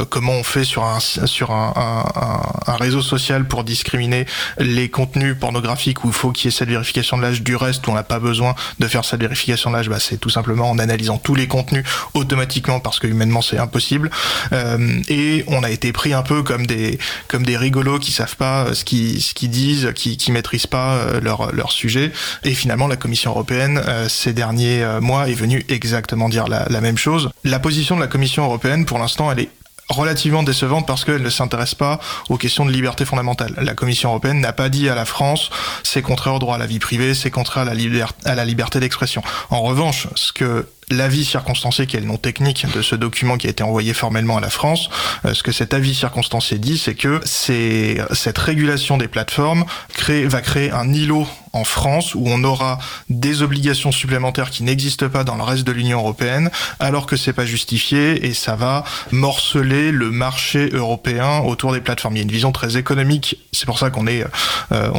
H: comment on fait sur un, sur un, un réseau social pour discriminer les contenus pornographiques où il faut qu'il y ait cette vérification de l'âge du reste où on n'a pas besoin de faire cette vérification de l'âge, bah, c'est tout simplement en analysant tous les contenus automatiquement parce que humainement c'est impossible. Euh, et on a été pris un peu comme des comme des rigolos qui savent pas ce qu'ils ce qu'ils disent, qui maîtrisent pas euh, leur leur sujet. Et finalement la Commission européenne euh, ces derniers mois est venue exactement dire la, la même chose. La position de la Commission européenne pour l'instant elle est relativement décevante parce qu'elle ne s'intéresse pas aux questions de liberté fondamentale. La Commission européenne n'a pas dit à la France c'est contraire au droit à la vie privée, c'est contraire à la, liberté d'expression. En revanche, ce que l'avis circonstancié, qui est le nom technique de ce document qui a été envoyé formellement à la France, euh, ce que cet avis circonstancié dit, c'est que cette régulation des plateformes crée, va créer un îlot en France où on aura des obligations supplémentaires qui n'existent pas dans le reste de l'Union européenne, alors que c'est pas justifié et ça va morceler le marché européen autour des plateformes. Il y a une vision très économique. C'est pour ça qu'on est euh,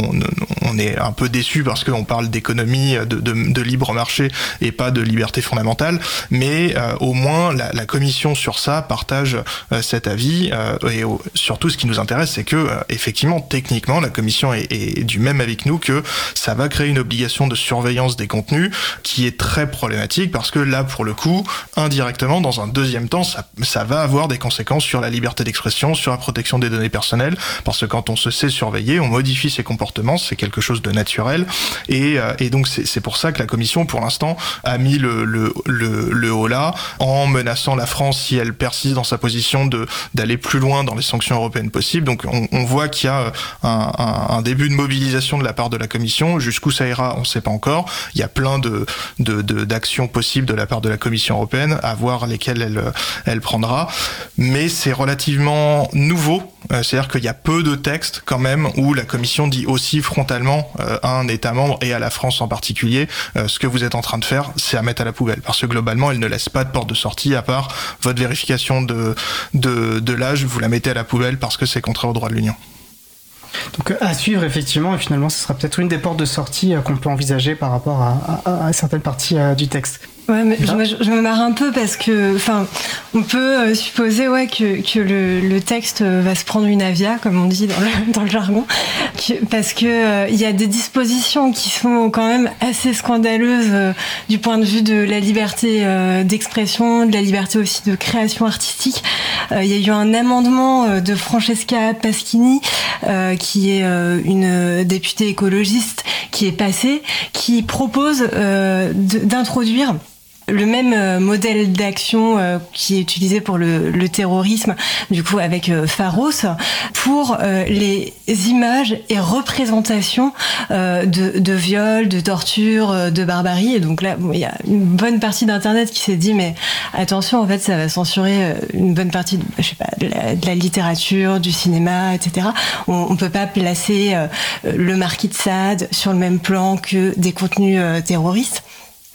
H: on, est un peu déçu parce qu'on parle d'économie, de, libre marché et pas de liberté fondamentale mais euh, au moins la, la, commission sur ça partage euh, cet avis euh, et surtout ce qui nous intéresse c'est que effectivement techniquement la commission est, est, du même avec nous que ça va créer une obligation de surveillance des contenus qui est très problématique parce que là pour le coup indirectement dans un deuxième temps ça, ça va avoir des conséquences sur la liberté d'expression sur la protection des données personnelles parce que quand on se sait surveiller on modifie ses comportements c'est quelque chose de naturel et, et donc c'est pour ça que la commission pour l'instant a mis le, le holà en menaçant la France si elle persiste dans sa position d'aller plus loin dans les sanctions européennes possibles. Donc on, voit qu'il y a un, un, début de mobilisation de la part de la Commission. Jusqu'où ça ira, on ne sait pas encore. Il y a plein de d'actions possibles de la part de la Commission européenne, à voir lesquelles elle, elle prendra. Mais c'est relativement nouveau. Euh, c'est-à-dire qu'il y a peu de textes quand même où la Commission dit aussi frontalement euh, à un État membre et à la France en particulier, euh, ce que vous êtes en train de faire, c'est à mettre à la poubelle. Parce que globalement, elle ne laisse pas de porte de sortie à part votre vérification de, de, de l'âge, vous la mettez à la poubelle parce que c'est contraire au droit de l'Union.
C: Donc à suivre effectivement, et finalement ce sera peut-être une des portes de sortie qu'on peut envisager par rapport à, à, certaines parties du texte.
I: Ouais, mais je, je, me marre un peu parce que, enfin, on peut euh, supposer ouais que, que le, le, texte va se prendre une avia, comme on dit dans le, dans le jargon, que, parce que euh, il y a des dispositions qui sont quand même assez scandaleuses euh, du point de vue de la liberté euh, d'expression, de la liberté aussi de création artistique. Il y a eu un amendement de Francesca Paschini, qui est une députée écologiste, qui est passé, qui propose d'introduire le même euh, modèle d'action euh, qui est utilisé pour le, le terrorisme, du coup avec euh, Pharos, pour les images et représentations de, de viols, de torture, de barbarie. Et donc là, bon, il y a une bonne partie d'Internet qui s'est dit, mais attention, en fait, ça va censurer une bonne partie, de, je sais pas, de la, de la littérature, du cinéma, etc. On, on peut pas placer le marquis de Sade sur le même plan que des contenus terroristes.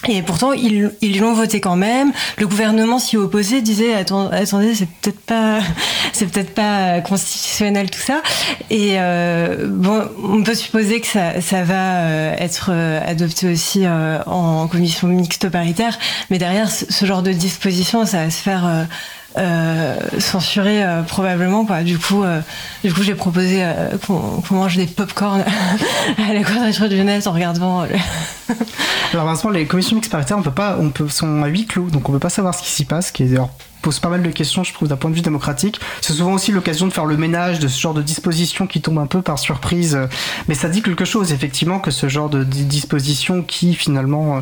I: Et pourtant, ils, l'ont voté quand même. Le gouvernement s'y opposait, disait attendez, c'est peut-être pas, c'est peut-être pas constitutionnel tout ça. Et euh, bon, on peut supposer que ça, ça va euh, être euh, adopté aussi euh, en commission mixte paritaire, mais derrière ce, genre de disposition, ça va se faire censuré probablement. Quoi. Du coup, du coup j'ai proposé qu'on mange des pop-corn à la quadrature du net en regardant.
C: Alors, Vincent, les commissions mixtes paritaires, on peut pas, on peut, sont à huis clos, donc on peut pas savoir ce qui s'y passe, qui d'ailleurs pose pas mal de questions, je trouve, d'un point de vue démocratique. C'est souvent aussi l'occasion de faire le ménage de ce genre de dispositions qui tombent un peu par surprise. Mais ça dit quelque chose, effectivement, que ce genre de dispositions qui, finalement,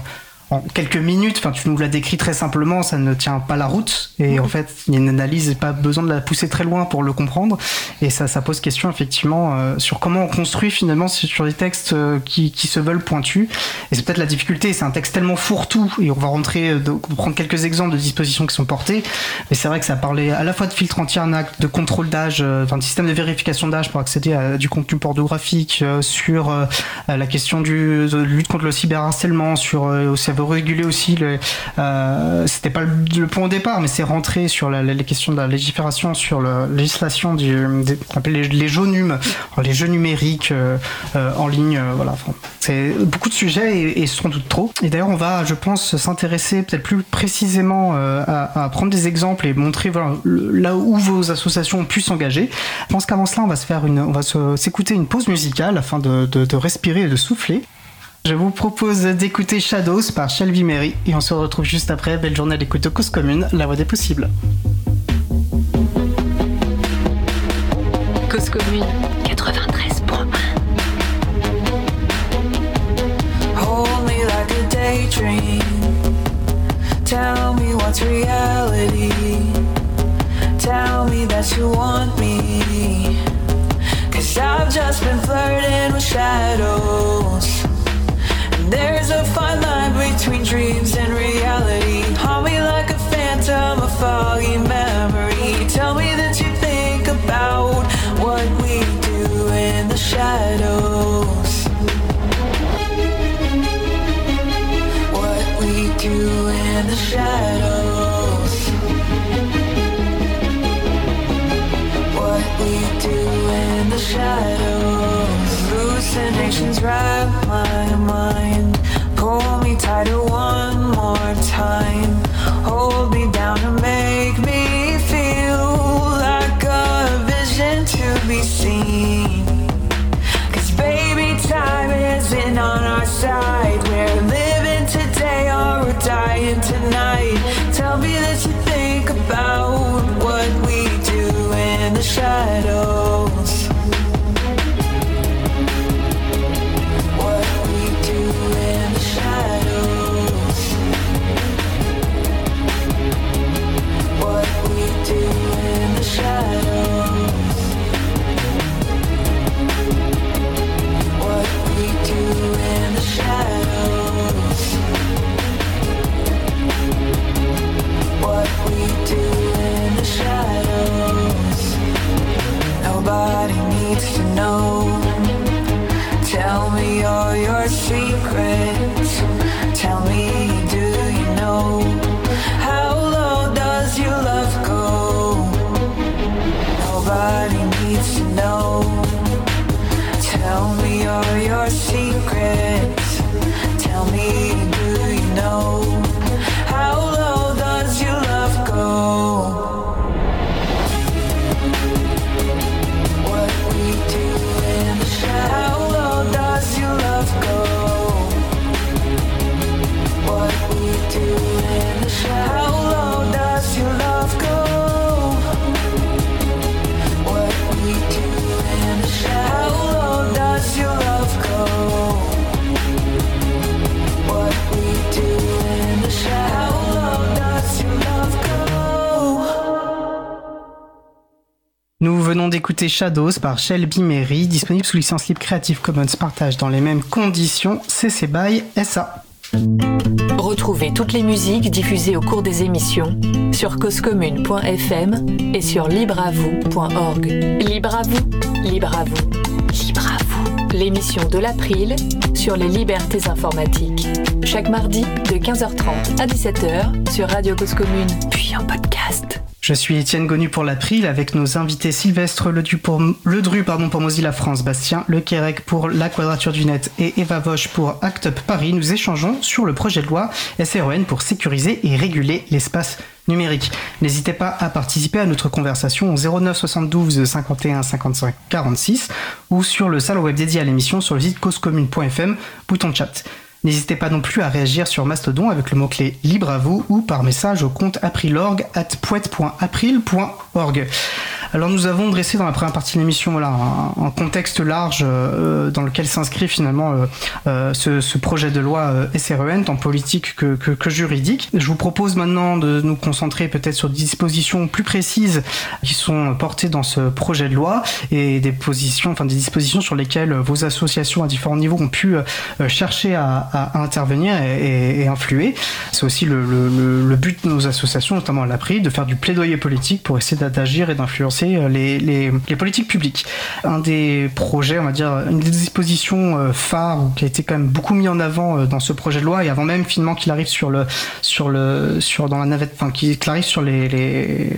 C: en quelques minutes, enfin tu nous l'as décrit très simplement, ça ne tient pas la route. Et en fait il y a une analyse, pas besoin de la pousser très loin pour le comprendre. Et ça, ça pose question effectivement euh, sur comment on construit finalement sur des textes euh, qui, qui, se veulent pointus. Et c'est peut-être la difficulté, c'est un texte tellement fourre-tout et on va rentrer, euh, de, prendre quelques exemples de dispositions qui sont portées. Mais c'est vrai que ça parlait à la fois de filtre anti-arnaque, de contrôle d'âge, enfin de système de vérification d'âge pour accéder à du contenu pornographique, sur la question du, de lutte contre le cyberharcèlement, sur aussi réguler aussi. Le, euh, C'était pas le, point au départ, mais c'est rentré sur les questions de la légifération, sur la législation des, jeux numériques euh, euh, en ligne. Euh, voilà, c'est beaucoup de sujets et, sont doute trop. Et d'ailleurs, on va, je pense, s'intéresser peut-être plus précisément à, prendre des exemples et montrer là où vos associations ont pu s'engager. Je pense qu'avant cela, on va se faire on va s'écouter une pause musicale afin de respirer et de souffler. Je vous propose d'écouter Shadows par Shelby Mary et on se retrouve juste après. Belle journée d'écoute de Cause Commune, la voix des possibles.
G: Cause Commune 93.1 Hold me like a daydream. Tell me what's reality. Tell me that you want me. Cause I've just been flirting with shadows There's a fine line between dreams and reality. Haunt me like a phantom, a foggy memory. Tell me that you think about what we do in the shadows. What we do in the shadows. What we do in the shadows. Hallucinations wrap behind
C: d'écouter Shadows par Shelby Mary, disponible sous licence libre Creative Commons partage dans les mêmes conditions, CC BY SA.
G: Retrouvez toutes les musiques diffusées au cours des émissions sur causecommune.fm et sur libreavoue.org. Libre à vous, libre à vous, libre à vous. L'émission de l'April sur les libertés informatiques. Chaque mardi de 15h30 à 17h sur Radio Cause Commune, puis en podcast.
C: Je suis Étienne Gonu pour l'April avec nos invités Sylvestre Ledru pour, pour Mozilla France, Bastien Le Quérec pour La Quadrature du Net et Eva Vosch pour Act Up Paris. Nous échangeons sur le projet de loi SREN pour sécuriser et réguler l'espace numérique. N'hésitez pas à participer à notre conversation au 09 72 51 55 46 ou sur le salon web dédié à l'émission sur le site causecommune.fm, bouton chat. N'hésitez pas non plus à réagir sur Mastodon avec le mot-clé libre à vous ou par message au compte aprilorg at poète.april.org. Alors nous avons dressé dans la première partie de l'émission voilà, un, contexte large euh, dans lequel s'inscrit finalement euh, euh, ce, projet de loi SREN, tant politique que, que, juridique. Je vous propose maintenant de nous concentrer peut-être sur des dispositions plus précises qui sont portées dans ce projet de loi et des positions, enfin des dispositions sur lesquelles vos associations à différents niveaux ont pu chercher à, intervenir et, influer. C'est aussi le, le, but de nos associations, notamment à l'APRI, de faire du plaidoyer politique pour essayer d'agir et d'influencer euh, les, politiques publiques. Un des projets, on va dire, une des dispositions euh, phares qui a été quand même beaucoup mis en avant euh, dans ce projet de loi et avant même finalement qu'il arrive sur le sur le sur dans la navette, enfin qu'il arrive sur les,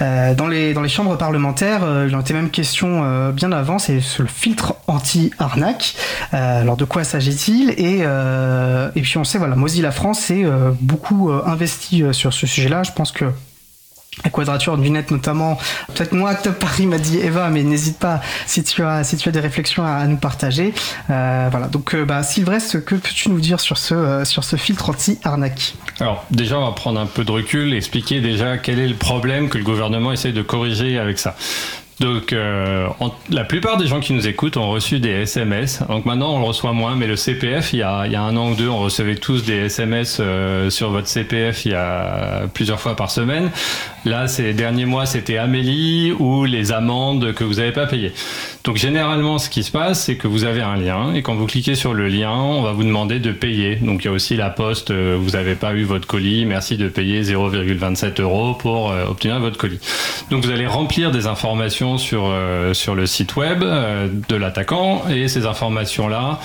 C: euh, dans les dans les chambres parlementaires, il en était même question bien avant, c'est le filtre anti-arnaque. alors de quoi s'agit-il? Et puis on sait voilà Mozilla France s'est beaucoup investi sur ce sujet-là. Je pense que la quadrature du net notamment. Peut-être moi, Top Paris m'a dit Eva, mais n'hésite pas si tu as si tu as des réflexions à, nous partager. Euh, voilà. Donc, euh, bah, Sylvestre, que peux-tu nous dire sur ce euh, sur ce filtre anti arnaque
A: Alors déjà, on va prendre un peu de recul, expliquer déjà quel est le problème que le gouvernement essaie de corriger avec ça. Donc, euh, la plupart des gens qui nous écoutent ont reçu des SMS. Donc maintenant, on le reçoit moins, mais le CPF, il y a, il y a un an ou deux, on recevait tous des SMS euh, sur votre CPF il y a plusieurs fois par semaine. Là, ces derniers mois, c'était Amélie ou les amendes que vous n'avez pas payées. Donc généralement, ce qui se passe, c'est que vous avez un lien et quand vous cliquez sur le lien, on va vous demander de payer. Donc il y a aussi la poste, euh, vous n'avez pas eu votre colis, merci de payer 0,27 euros pour obtenir votre colis. Donc vous allez remplir des informations sur, euh, sur le site web de l'attaquant et ces informations-là,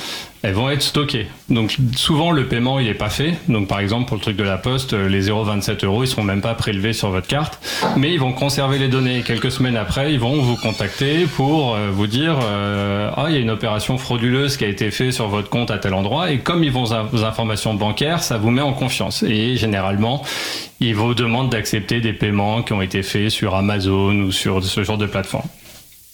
A: elles vont être stockées. Donc souvent le paiement il est pas fait. Donc par exemple pour le truc de la poste, euh, les 0,27 euros ils seront même pas prélevés sur votre carte, mais ils vont conserver les données. quelques semaines après, ils vont vous contacter pour euh, vous dire euh, ah il y a une opération frauduleuse qui a été faite sur votre compte à tel endroit. Et comme ils vont vos informations bancaires, ça vous met en confiance. Et généralement ils vous demandent d'accepter des paiements qui ont été faits sur Amazon ou sur ce genre de plateforme.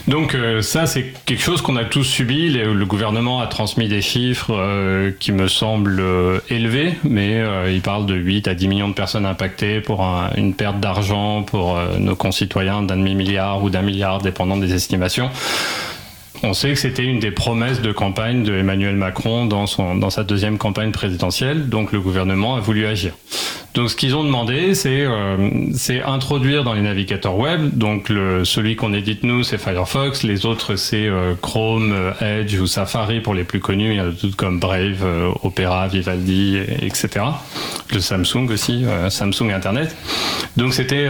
A: Donc euh, ça, c'est quelque chose qu'on a tous subi. Le, gouvernement a transmis des chiffres euh, qui me semblent euh, élevés, mais il parle de 8 à 10 millions de personnes impactées pour une perte d'argent pour nos concitoyens d'un demi-milliard ou d'un milliard, dépendant des estimations. On sait que c'était une des promesses de campagne de Emmanuel Macron dans, son, dans sa deuxième campagne présidentielle, donc le gouvernement a voulu agir. Donc ce qu'ils ont demandé, c'est euh, introduire dans les navigateurs web, donc celui qu'on édite nous, c'est Firefox, les autres c'est euh, Chrome, euh, Edge ou Safari pour les plus connus, il y en a d'autres comme Brave, euh, Opera, Vivaldi, etc. Le Samsung aussi, Samsung Internet. Donc c'était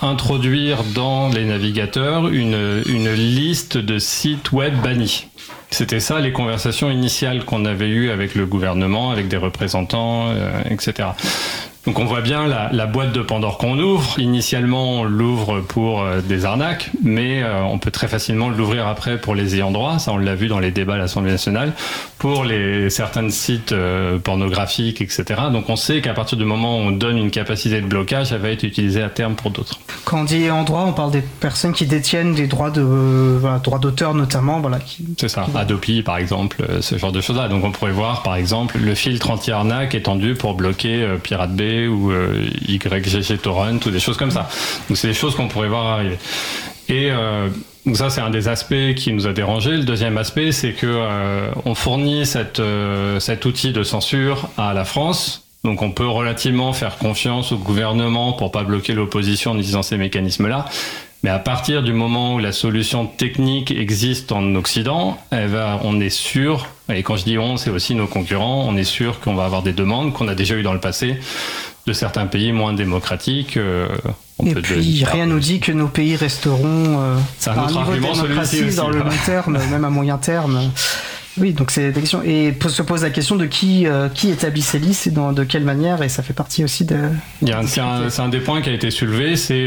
A: introduire dans les navigateurs une, une liste de sites web bannis. C'était ça les conversations initiales qu'on avait eues avec le gouvernement, avec des représentants, etc. Donc on voit bien la, boîte de Pandore qu'on ouvre. Initialement, on l'ouvre pour euh, des arnaques, mais euh, on peut très facilement l'ouvrir après pour les ayants droit. Ça, on l'a vu dans les débats à l'Assemblée nationale, pour les certains sites euh, pornographiques, etc. Donc on sait qu'à partir du moment où on donne une capacité de blocage, elle va être utilisée à terme pour d'autres.
C: Quand on dit ayants droit, on parle des personnes qui détiennent des droits de droits d'auteur notamment, voilà.
A: C'est ça. Adopi, par exemple, ce genre de choses-là. Donc on pourrait voir, par exemple, le filtre anti-arnaque étendu pour bloquer Pirate Bay ou euh, YGG Torrent ou des choses comme ça. Donc c'est des choses qu'on pourrait voir arriver. Et euh, ça c'est un des aspects qui nous a dérangé. Le deuxième aspect c'est que euh, on fournit cet outil de censure à la France. Donc on peut relativement faire confiance au gouvernement pour pas bloquer l'opposition en utilisant ces mécanismes-là. Mais à partir du moment où la solution technique existe en Occident, elle va, on est sûr, et quand je dis on, c'est aussi nos concurrents, on est sûr qu'on va avoir des demandes qu'on a déjà eues dans le passé de certains pays moins démocratiques.
C: Euh, et puis rien nous dit que nos pays resteront euh,
A: à un niveau de démocratie
C: dans le long terme, même à moyen terme. Oui, donc c'est la question. Et se pose la question de qui, euh, qui établit ces listes et de quelle manière, et ça fait partie aussi de.
A: C'est un, un, des points qui a été soulevé, c'est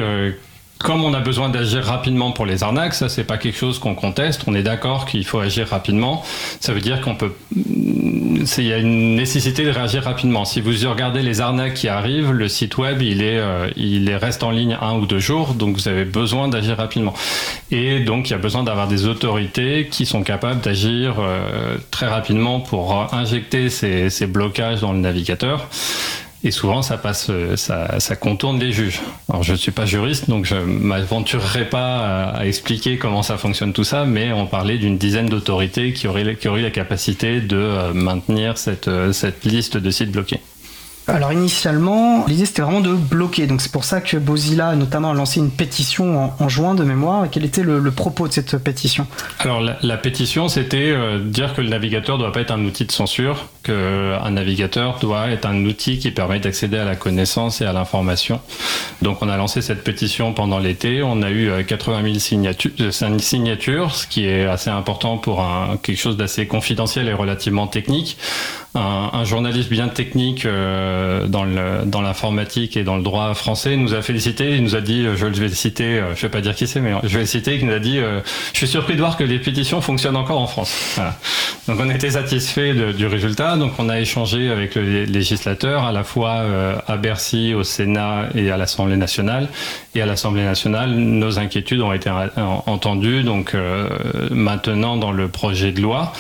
A: comme on a besoin d'agir rapidement pour les arnaques, ça c'est pas quelque chose qu'on conteste. On est d'accord qu'il faut agir rapidement. Ça veut dire qu'on peut, il y a une nécessité de réagir rapidement. Si vous regardez les arnaques qui arrivent, le site web il est, euh, il reste en ligne un ou deux jours, donc vous avez besoin d'agir rapidement. Et donc il y a besoin d'avoir des autorités qui sont capables d'agir euh, très rapidement pour injecter ces blocages dans le navigateur. Et souvent, ça passe, euh, ça, ça, contourne les juges. Alors, je ne suis pas juriste, donc je m'aventurerai pas à, expliquer comment ça fonctionne tout ça, mais on parlait d'une dizaine d'autorités qui auraient, qui auraient la capacité de euh, maintenir cette, euh, cette liste de sites bloqués.
C: Alors initialement, l'idée c'était vraiment de bloquer. Donc c'est pour ça que Bozilla notamment a lancé une pétition en, juin de mémoire. Et quel était le, propos de cette pétition?
A: Alors la, pétition c'était euh, dire que le navigateur ne doit pas être un outil de censure, qu'un navigateur doit être un outil qui permet d'accéder à la connaissance et à l'information. Donc on a lancé cette pétition pendant l'été. On a eu 80 000 signatures, signatures, ce qui est assez important pour quelque chose d'assez confidentiel et relativement technique un, journaliste bien technique euh, dans l'informatique et dans le droit français nous a félicité. Il nous a dit, je vais le citer, euh, je vais pas dire qui c'est, mais je vais le citer. Il nous a dit, euh, je suis surpris de voir que les pétitions fonctionnent encore en France. Donc on était satisfait du résultat. Donc on a échangé avec le législateur à la fois à Bercy, au Sénat et à l'Assemblée nationale. Et à l'Assemblée nationale, nos inquiétudes ont été entendues. Donc maintenant dans le projet de loi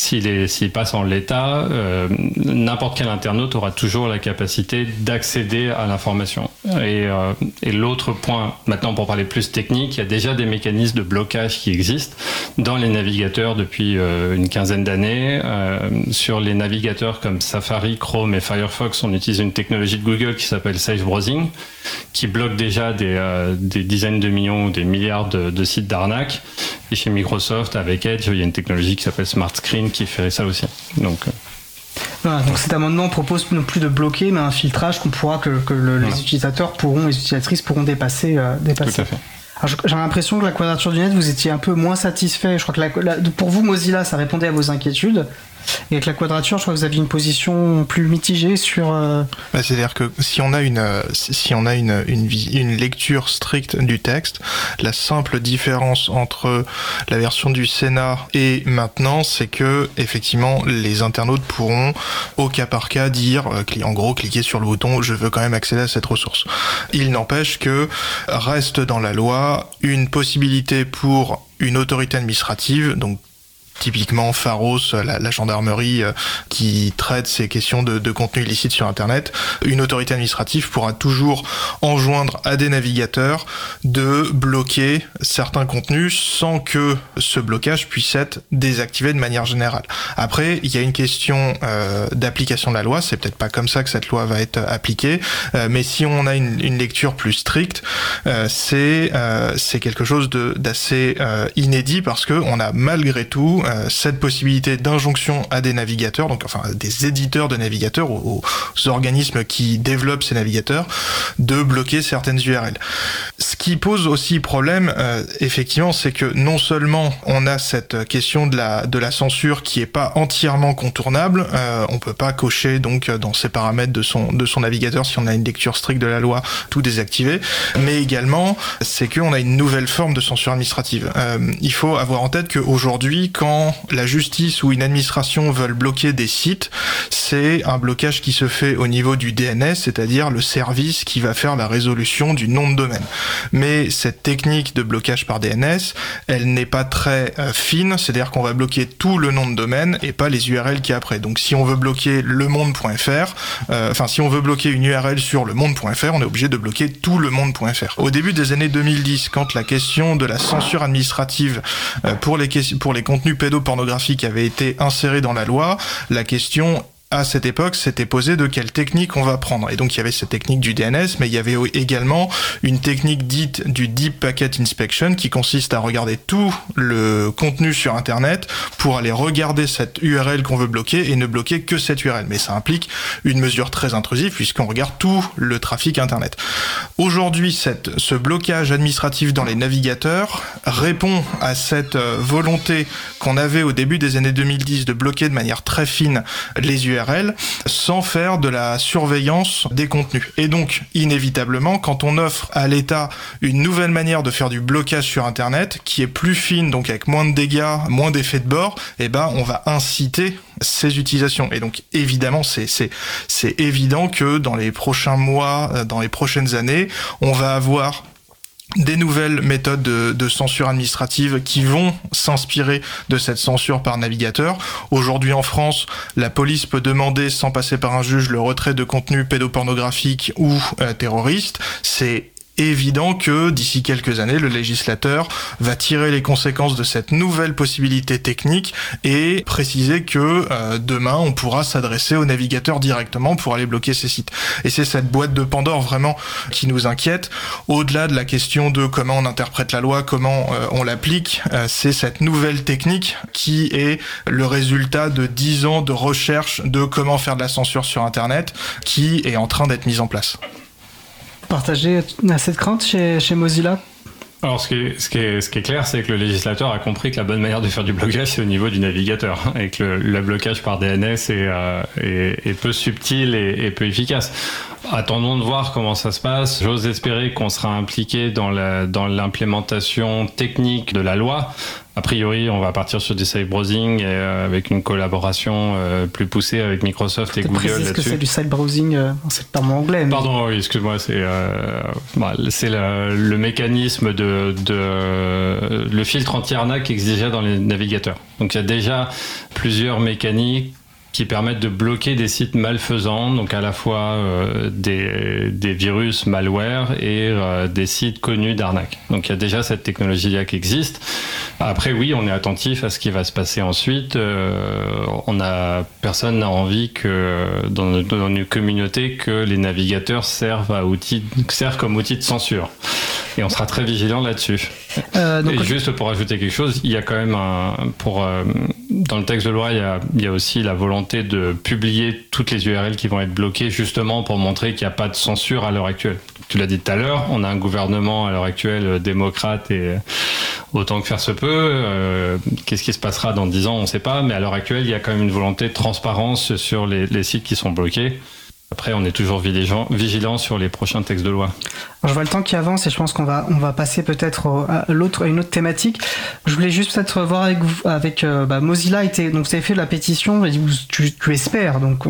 A: s'il passe en l'état, euh, n'importe quel internaute aura toujours la capacité d'accéder à l'information. Et, euh, et l'autre point, maintenant pour parler plus technique, il y a déjà des mécanismes de blocage qui existent dans les navigateurs depuis euh, une quinzaine d'années. sur les navigateurs comme Safari, Chrome et Firefox, on utilise une technologie de Google qui s'appelle Safe Browsing, qui bloque déjà des, dizaines de millions ou des milliards de sites d'arnaque. Et chez Microsoft, avec Edge, il y a une technologie qui s'appelle Smart Screen qui ferait ça aussi. Donc,
C: euh. donc cet amendement propose non plus de bloquer, mais un filtrage qu'on pourra que, les utilisateurs pourront, les utilisatrices pourront dépasser. Euh, dépasser.
A: Tout à fait.
C: J'ai l'impression que la quadrature du net, vous étiez un peu moins satisfait. Je crois que pour vous, Mozilla, ça répondait à vos inquiétudes. Et avec la quadrature, je crois que vous aviez une position plus mitigée sur. Euh,
H: bah, C'est-à-dire que si on a une euh, si on a une, une, une lecture stricte du texte, la simple différence entre la version du Sénat et maintenant, c'est que effectivement les internautes pourront au cas par cas dire, euh, en gros, cliquer sur le bouton "Je veux quand même accéder à cette ressource". Il n'empêche que reste dans la loi une possibilité pour une autorité administrative, donc typiquement Pharos, la, gendarmerie euh, qui traite ces questions de, contenu illicite sur Internet, une autorité administrative pourra toujours enjoindre à des navigateurs de bloquer certains contenus sans que ce blocage puisse être désactivé de manière générale. Après, il y a une question euh, d'application de la loi, c'est peut-être pas comme ça que cette loi va être appliquée, euh, mais si on a une, une lecture plus stricte, c'est c'est quelque chose d'assez inédit parce que on a malgré tout euh, cette possibilité d'injonction à des navigateurs, donc enfin des éditeurs de navigateurs, aux, organismes qui développent ces navigateurs, de bloquer certaines URL. Ce qui pose aussi problème, euh, effectivement, c'est que non seulement on a cette question de la de la censure qui est pas entièrement contournable, euh, on peut pas cocher donc dans ces paramètres de son de son navigateur si on a une lecture stricte de la loi tout désactiver, mais également c'est qu'on a une nouvelle forme de censure administrative. Euh, il faut avoir en tête qu'aujourd'hui, quand la justice ou une administration veulent bloquer des sites, c'est un blocage qui se fait au niveau du DNS, c'est-à-dire le service qui va faire la résolution du nom de domaine. Mais cette technique de blocage par DNS, elle n'est pas très euh, fine, c'est-à-dire qu'on va bloquer tout le nom de domaine et pas les URL qui après. Donc si on veut bloquer lemonde.fr, euh, enfin si on veut bloquer une URL sur lemonde.fr, on est obligé de bloquer tout le monde.fr. Au début des années 2010, quand la question de la censure administrative euh, pour les contenus pédopornographique avait été inséré dans la loi, la question à cette époque, s'était posé de quelle technique on va prendre. Et donc il y avait cette technique du DNS, mais il y avait également une technique dite du Deep Packet Inspection qui consiste à regarder tout le contenu sur Internet pour aller regarder cette URL qu'on veut bloquer et ne bloquer que cette URL. Mais ça implique une mesure très intrusive puisqu'on regarde tout le trafic Internet. Aujourd'hui, ce blocage administratif dans les navigateurs répond à cette euh, volonté qu'on avait au début des années 2010 de bloquer de manière très fine les URL URL sans faire de la surveillance des contenus. Et donc, inévitablement, quand on offre à l'État une nouvelle manière de faire du blocage sur Internet, qui est plus fine, donc avec moins de dégâts, moins d'effets de bord, eh ben, on va inciter ces utilisations. Et donc, évidemment, c'est, évident que dans les prochains mois, euh, dans les prochaines années, on va avoir des nouvelles méthodes de, censure administrative qui vont s'inspirer de cette censure par navigateur. Aujourd'hui en France, la police peut demander sans passer par un juge le retrait de contenu pédopornographique ou euh, terroriste. C'est évident que d'ici quelques années, le législateur va tirer les conséquences de cette nouvelle possibilité technique et préciser que euh, demain, on pourra s'adresser au navigateur directement pour aller bloquer ces sites. Et c'est cette boîte de Pandore vraiment qui nous inquiète. Au-delà de la question de comment on interprète la loi, comment euh, on l'applique, euh, c'est cette nouvelle technique qui est le résultat de dix ans de recherche de comment faire de la censure sur Internet qui est en train d'être mise en place
C: partager cette crainte chez, Mozilla
A: alors, ce qui est, clair, c'est que le législateur a compris que la bonne manière de faire du blocage, c'est au niveau du navigateur, et que le, blocage par DNS euh, est, peu subtil et, peu efficace. Attendons de voir comment ça se passe. J'ose espérer qu'on sera impliqué dans l'implémentation technique de la loi. A priori, on va partir sur du safe browsing et, euh, avec une collaboration euh, plus poussée avec Microsoft et Google
C: là-dessus. que c'est du safe browsing euh, C'est terme anglais.
A: Pardon, oui, excuse-moi, c'est bah, c'est le, le, mécanisme de, de le filtre anti-arnaque exigé dans les navigateurs. Donc il y a déjà plusieurs mécaniques qui permettent de bloquer des sites malfaisants, donc à la fois euh, des, des, virus malware et euh, des sites connus d'arnaque. Donc il y a déjà cette technologie-là qui existe. Après oui, on est attentif à ce qui va se passer ensuite. Euh, on a personne n'a envie que dans, dans, une communauté que les navigateurs servent à outil, servent comme outil de censure. Et on sera très vigilant là-dessus. Euh, et juste pour ajouter quelque chose, il y a quand même un, pour dans le texte de loi, il y, a, il y, a, aussi la volonté de publier toutes les URL qui vont être bloquées, justement pour montrer qu'il n'y a pas de censure à l'heure actuelle. Tu l'as dit tout à l'heure, on a un gouvernement à l'heure actuelle euh, démocrate et euh, autant que faire se peut. Euh, Qu'est-ce qui se passera dans dix ans, on ne sait pas, mais à l'heure actuelle, il y a quand même une volonté de transparence sur les, les sites qui sont bloqués. Après, on est toujours vigilant sur les prochains textes de loi.
C: je vois le temps qui avance et je pense qu'on va, on va passer peut-être à, l'autre, une autre thématique. Je voulais juste peut-être voir avec vous, avec euh, bah, Mozilla, donc vous avez fait la pétition, et tu, tu espères donc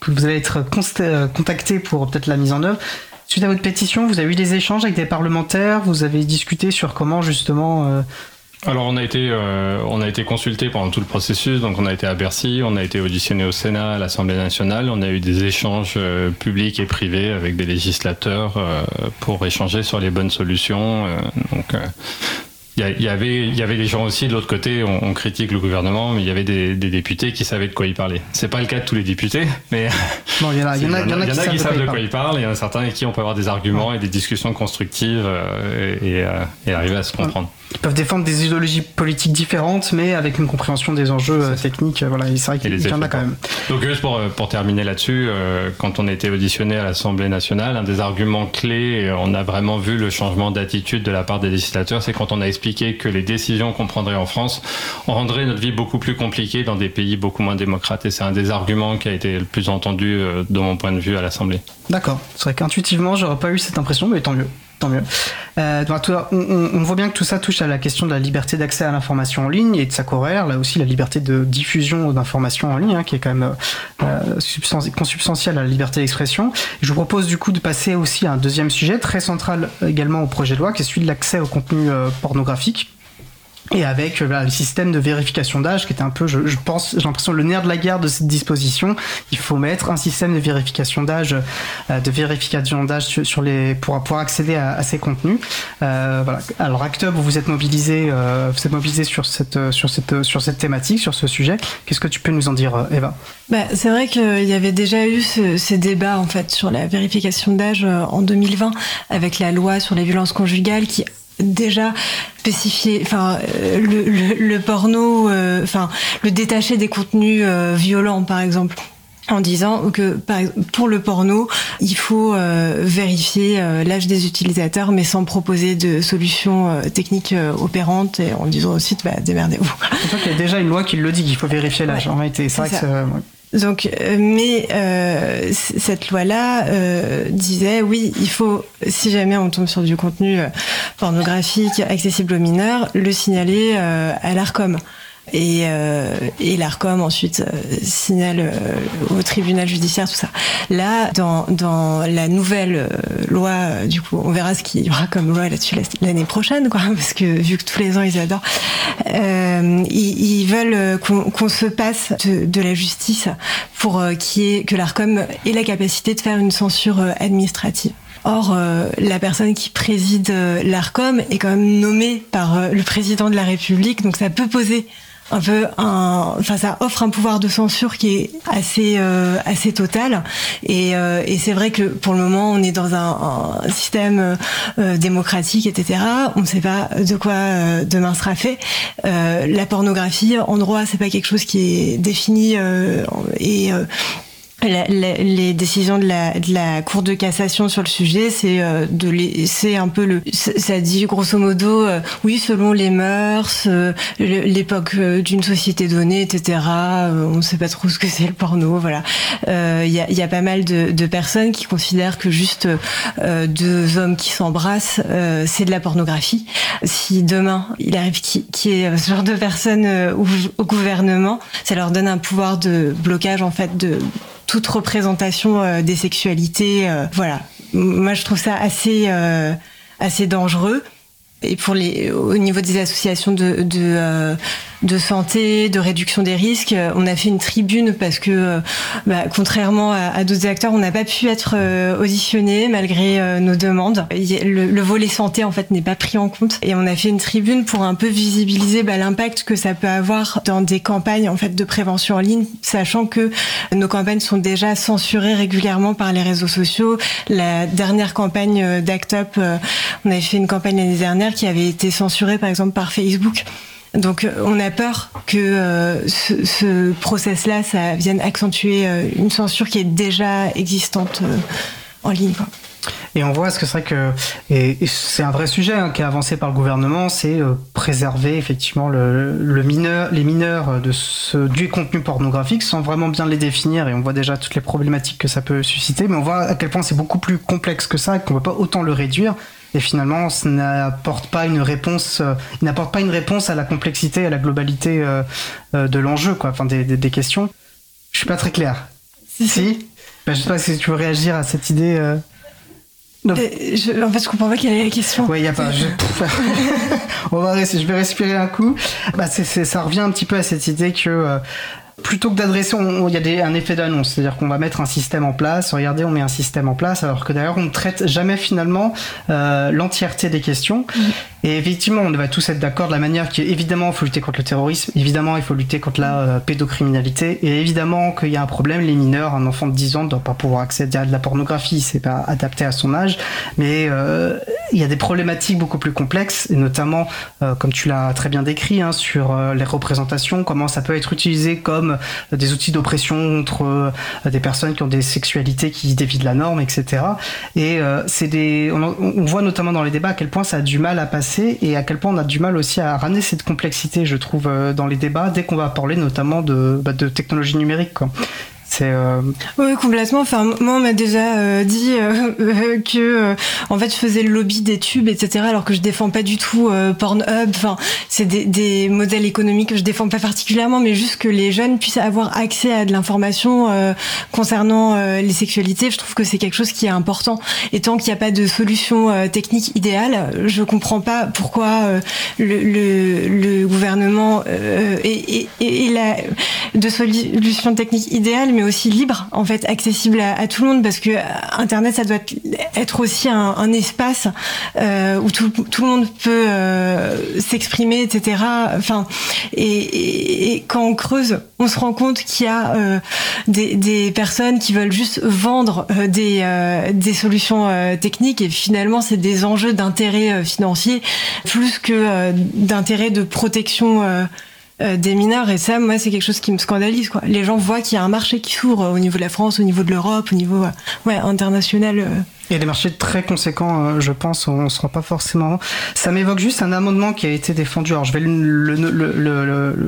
C: que vous allez être euh, contacté pour peut-être la mise en œuvre. Suite à votre pétition, vous avez eu des échanges avec des parlementaires, vous avez discuté sur comment justement euh,
A: alors on a été euh, on a été consulté pendant tout le processus, donc on a été à Bercy, on a été auditionné au Sénat, à l'Assemblée nationale, on a eu des échanges euh, publics et privés avec des législateurs euh, pour échanger sur les bonnes solutions. donc il y, avait il y avait des gens aussi de l'autre côté. On, critique le gouvernement mais il y avait des, députés qui savaient de quoi ils parlaient. C'est pas le cas de tous les députés mais
C: il y en a, y en a,
A: qui, savent de quoi ils parlent. Et il y en a certains avec qui on peut avoir des arguments et des discussions constructives et, et, arriver à se comprendre
C: ils peuvent défendre des idéologies politiques différentes, mais avec une compréhension des enjeux euh, techniques. Voilà, c'est vrai qu'il y en a quand même.
A: Donc juste pour, euh, pour terminer là-dessus, euh, quand on a été auditionné à l'Assemblée nationale, un des arguments clés, on a vraiment vu le changement d'attitude de la part des législateurs, c'est quand on a expliqué que les décisions qu'on prendrait en France rendraient notre vie beaucoup plus compliquée dans des pays beaucoup moins démocrates. Et c'est un des arguments qui a été le plus entendu de mon point de vue à l'Assemblée.
C: D'accord. C'est vrai qu'intuitivement, j'aurais pas eu cette impression, mais tant mieux. Tant mieux. Euh, on, voit bien que tout ça touche à la question de la liberté d'accès à l'information en ligne et de sa corrère, là aussi la liberté de diffusion d'informations en ligne, hein, qui est quand même euh, consubstantielle à la liberté d'expression. Je vous propose du coup de passer aussi à un deuxième sujet très central également au projet de loi, qui est celui de l'accès au contenu euh, pornographique et avec euh, le système de vérification d'âge qui était un peu, je, pense, j'ai l'impression le nerf de la guerre de cette disposition. Il faut mettre un système de vérification d'âge, euh, de vérification d'âge sur, les pour pouvoir accéder à, ces contenus. Euh, voilà. Alors Actub, vous êtes mobilisé, vous êtes mobilisé sur cette sur cette sur cette thématique, sur ce sujet. Qu'est-ce que tu peux nous en dire, Eva?
I: Bah, c'est vrai qu'il y avait déjà eu ces débats en fait sur la vérification d'âge en 2020 avec la loi sur les violences conjugales qui déjà spécifier, enfin euh, le, le, porno, euh, enfin le détacher des contenus euh, violents par exemple. En disant que pour le porno, il faut euh, vérifier euh, l'âge des utilisateurs, mais sans proposer de solutions euh, techniques opérantes et en disant aussi bah, démerdez-vous.
C: C'est qu'il y a déjà une loi qui le dit qu'il faut vérifier l'âge. en réalité, c'est vrai que
I: donc, mais cette loi-là disait oui, il faut, si jamais on tombe sur du contenu pornographique accessible aux mineurs, le signaler à l'Arcom. Et, euh, et l'ARCOM ensuite euh, signale euh, au tribunal judiciaire tout ça. Là, dans, dans la nouvelle euh, loi, du coup, on verra ce qu'il y aura comme loi là-dessus l'année prochaine, quoi, parce que vu que tous les ans ils adorent, ils, ils, veulent qu'on se passe de, de, la justice pour y ait, que l'ARCOM ait la capacité de faire une censure administrative. Or, la personne qui préside l'ARCOM est quand même nommée par le président de la République, donc ça peut poser un peu un, enfin ça offre un pouvoir de censure qui est assez euh, assez total. Et, euh, et c'est vrai que pour le moment on est dans un, système euh, démocratique etc on ne sait pas de quoi demain sera fait. La pornographie en droit c'est pas quelque chose qui est défini et les décisions de la, de la Cour de cassation sur le sujet, c'est euh, un peu le. Ça dit grosso modo, euh, oui, selon les mœurs, euh, l'époque d'une société donnée, etc. on ne sait pas trop ce que c'est le porno, voilà. Il y a, y, a, pas mal de, de, personnes qui considèrent que juste deux hommes qui s'embrassent, c'est de la pornographie. Si demain il arrive qui, qui est ce genre de personnes au, au gouvernement, ça leur donne un pouvoir de blocage en fait de toute représentation euh, des sexualités. Euh, voilà. Moi, je trouve ça assez euh, assez dangereux. Et pour les, au niveau des associations de, de de santé, de réduction des risques. On a fait une tribune parce que, euh, bah, contrairement à, d'autres acteurs, on n'a pas pu être euh, auditionné malgré euh, nos demandes. Le, volet santé en fait n'est pas pris en compte et on a fait une tribune pour un peu visibiliser bah, l'impact que ça peut avoir dans des campagnes en fait de prévention en ligne, sachant que nos campagnes sont déjà censurées régulièrement par les réseaux sociaux. La dernière campagne d'Act Up, on avait fait une campagne l'année dernière qui avait été censurée par exemple par Facebook. Donc euh, on a peur que euh, ce, process-là, ça vienne accentuer euh, une censure qui est déjà existante en ligne.
C: Et on voit ce que c'est que et, c'est un vrai sujet hein, qui est avancé par le gouvernement, c'est préserver effectivement le, mineur, les mineurs de ce, du contenu pornographique sans vraiment bien les définir. Et on voit déjà toutes les problématiques que ça peut susciter, mais on voit à quel point c'est beaucoup plus complexe que ça et qu'on ne peut pas autant le réduire et finalement ça n'apporte pas une réponse euh, il n'apporte pas une réponse à la complexité à la globalité euh, euh, de l'enjeu quoi. Enfin des, des, questions. Je suis pas très clair. Si, si. Ben, je sais pas si tu veux réagir à cette idée
I: en fait je comprends pas quelle est la question.
C: Oui il y a pas je... on va je vais respirer un coup. Bah, ça revient un petit peu à cette idée que plutôt que d'adresser, il y a des, un effet d'annonce, c'est-à-dire qu'on va mettre un système en place. Regardez, on met un système en place, alors que d'ailleurs on ne traite jamais finalement euh, l'entièreté des questions. Mm. Et effectivement, on va tous être d'accord de la manière qui évidemment il faut lutter contre le terrorisme, évidemment il faut lutter contre la euh, pédocriminalité, et évidemment qu'il y a un problème, les mineurs, un enfant de 10 ans ne doit pas pouvoir accéder à de la pornographie, c'est pas adapté à son âge, mais euh, il y a des problématiques beaucoup plus complexes, et notamment, comme tu l'as très bien décrit, hein, sur les représentations, comment ça peut être utilisé comme des outils d'oppression contre des personnes qui ont des sexualités qui dévient de la norme, etc. Et c'est des, on, voit notamment dans les débats à quel point ça a du mal à passer et à quel point on a du mal aussi à ramener cette complexité, je trouve, euh, dans les débats dès qu'on va parler notamment de, bah, technologie numérique.
I: Euh, oui, complètement. Enfin, moi, on m'a déjà euh, dit euh, que, en fait, je faisais le lobby des tubes, etc., alors que je défends pas du tout Pornhub. Enfin, c'est des, modèles économiques que je défends pas particulièrement, mais juste que les jeunes puissent avoir accès à de l'information concernant les sexualités. Je trouve que c'est quelque chose qui est important. Et tant qu'il n'y a pas de solution technique idéale, je comprends pas pourquoi le, gouvernement et, et, de solution technique idéale, mais aussi libre, en fait, accessible à, tout le monde, parce que Internet, ça doit être aussi un, espace euh, où tout, le monde peut euh, s'exprimer, etc. Enfin, et, quand on creuse, on se rend compte qu'il y a euh, des, des, personnes qui veulent juste vendre euh, des, euh, des solutions techniques, et finalement, c'est des enjeux d'intérêt financier plus que d'intérêt de protection des mineurs. Et ça, moi, c'est quelque chose qui me scandalise. Quoi. Les gens voient qu'il y a un marché qui s'ouvre au niveau de la France, au niveau de l'Europe, au niveau ouais, international.
C: Il y a des marchés très conséquents, euh, je pense, on ne se rend pas forcément. Ça m'évoque juste un amendement qui a été défendu. Alors je vais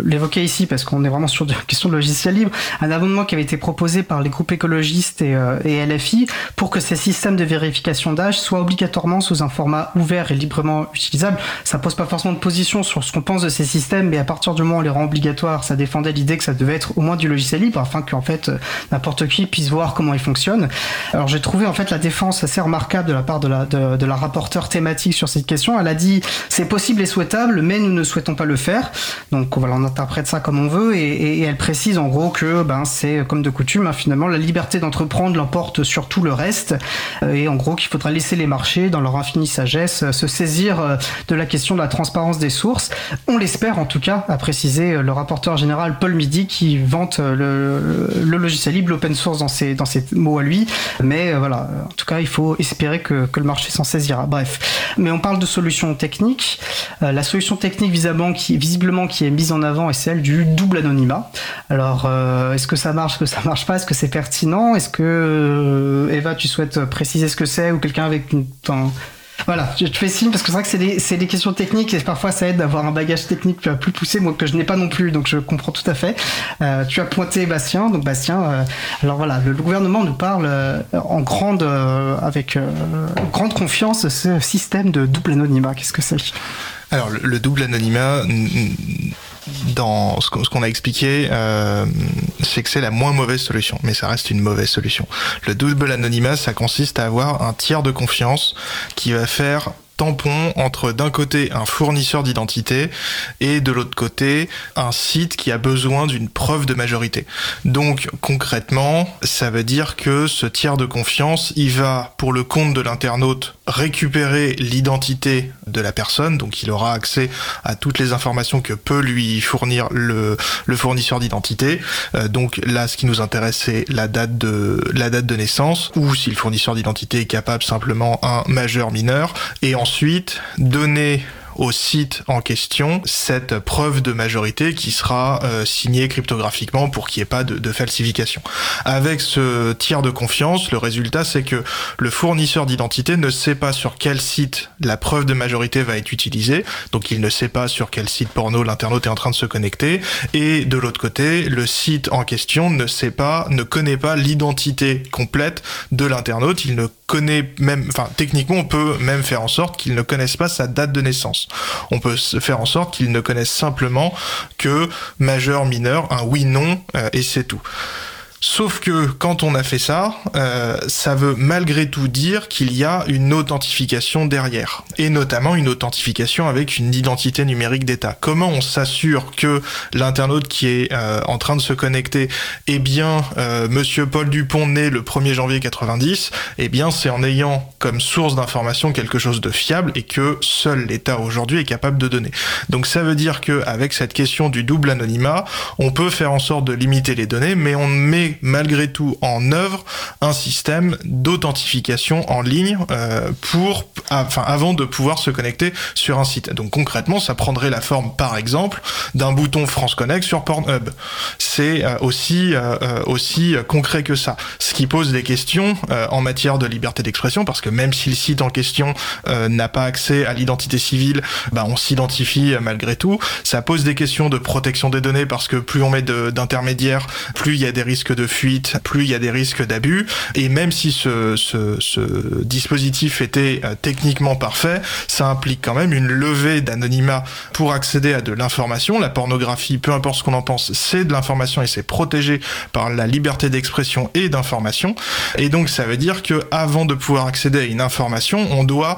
C: l'évoquer ici parce qu'on est vraiment sur une question de logiciel libre. Un amendement qui avait été proposé par les groupes écologistes et, euh, et LFI pour que ces systèmes de vérification d'âge soient obligatoirement sous un format ouvert et librement utilisable. Ça pose pas forcément de position sur ce qu'on pense de ces systèmes, mais à partir du moment où on les rend obligatoires, ça défendait l'idée que ça devait être au moins du logiciel libre afin qu'en fait n'importe qui puisse voir comment il fonctionne. Alors j'ai trouvé en fait la défense assez remarquable de la part de la, rapporteure thématique sur cette question. Elle a dit c'est possible et souhaitable, mais nous ne souhaitons pas le faire. Donc voilà, on interprète ça comme on veut et, elle précise en gros que ben, c'est comme de coutume, hein, finalement, la liberté d'entreprendre l'emporte sur tout le reste euh, et en gros qu'il faudra laisser les marchés, dans leur infinie sagesse, euh, se saisir euh, de la question de la transparence des sources. On l'espère en tout cas, a précisé le rapporteur général Paul Midi qui vante le, le logiciel libre, l'open source dans ses, dans ses mots à lui. Mais voilà, en tout cas, il faut espérer que, le marché s'en saisira. Bref, mais on parle de solutions techniques. Euh, la solution technique visiblement qui, visiblement qui est mise en avant est celle du double anonymat. Alors, euh, est-ce que ça marche, est-ce que ça marche pas, est-ce que c'est pertinent, est-ce que euh, Eva, tu souhaites préciser ce que c'est ou quelqu'un avec une, voilà, je te fais signe parce que c'est vrai que c'est des, questions techniques et parfois ça aide d'avoir un bagage technique plus poussé, moi que je n'ai pas non plus, donc je comprends tout à fait. Euh, tu as pointé Bastien, donc Bastien, euh, alors voilà, le, gouvernement nous parle euh, en grande, avec grande confiance ce système de double anonymat. Qu'est-ce que c'est?
H: Alors le double anonymat dans ce qu'on a expliqué, euh, c'est que c'est la moins mauvaise solution, mais ça reste une mauvaise solution. Le double anonymat, ça consiste à avoir un tiers de confiance qui va faire tampon entre d'un côté un fournisseur d'identité et de l'autre côté un site qui a besoin d'une preuve de majorité. Donc concrètement, ça veut dire que ce tiers de confiance, il va pour le compte de l'internaute récupérer l'identité de la personne, donc il aura accès à toutes les informations que peut lui fournir le, le fournisseur d'identité. Euh, donc là, ce qui nous intéresse, c'est la date de la date de naissance, ou si le fournisseur d'identité est capable simplement un majeur mineur, et ensuite ensuite donner au site en question cette preuve de majorité qui sera euh, signée cryptographiquement pour qu'il n'y ait pas de, falsification. Avec ce tiers de confiance, le résultat c'est que le fournisseur d'identité ne sait pas sur quel site la preuve de majorité va être utilisée, donc il ne sait pas sur quel site porno l'internaute est en train de se connecter, et de l'autre côté, le site en question ne sait pas, ne connaît pas l'identité complète de l'internaute, connaît même, enfin techniquement on peut même faire en sorte qu'il ne connaisse pas sa date de naissance. On peut faire en sorte qu'ils ne connaissent simplement que majeur, mineur, un oui-non, euh, et c'est tout. Sauf que quand on a fait ça, euh, ça veut malgré tout dire qu'il y a une authentification derrière, et notamment une authentification avec une identité numérique d'État. Comment on s'assure que l'internaute qui est euh, en train de se connecter est bien euh, Monsieur Paul Dupont né le 1er janvier 90 Eh bien, c'est en ayant comme source d'information quelque chose de fiable et que seul l'État aujourd'hui est capable de donner. Donc ça veut dire que avec cette question du double anonymat, on peut faire en sorte de limiter les données, mais on met malgré tout en œuvre un système d'authentification en ligne euh, pour, enfin, avant de pouvoir se connecter sur un site. Donc concrètement, ça prendrait la forme, par exemple, d'un bouton France Connect sur Pornhub. C'est euh, aussi euh, aussi concret que ça. Ce qui pose des questions en matière de liberté d'expression, parce que même si le site en question n'a pas accès à l'identité civile, bah, on s'identifie malgré tout. Ça pose des questions de protection des données, parce que plus on met d'intermédiaires, plus il y a des risques de fuite, plus il y a des risques d'abus. Et même si ce, ce, dispositif était euh, techniquement parfait, ça implique quand même une levée d'anonymat pour accéder à de l'information. La pornographie, peu importe ce qu'on en pense, c'est de l'information et c'est protégé par la liberté d'expression et d'information. Et donc ça veut dire que avant de pouvoir accéder à une information, on doit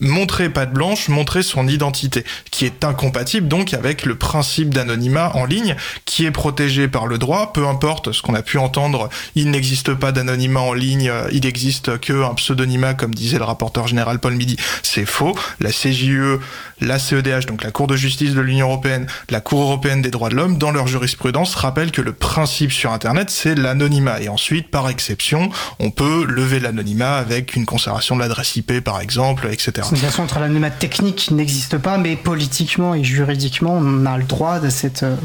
H: montrer patte blanche, montrer son identité, qui est incompatible donc avec le principe d'anonymat en ligne, qui est protégé par le droit, peu importe ce qu'on a pu entendre, il n'existe pas d'anonymat en ligne, il n'existe qu'un pseudonymat, comme disait le rapporteur général Paul Midi, c'est faux. La CJE, la CEDH, donc la Cour de justice de l'Union européenne, la Cour européenne des droits de l'homme, dans leur jurisprudence, rappellent que le principe sur Internet, c'est l'anonymat. Et ensuite, par exception, on peut lever l'anonymat avec une conservation de l'adresse IP, par exemple, etc.
C: distinction entre l'anonymat technique n'existe pas, mais politiquement et juridiquement, on a le droit de cette. Euh,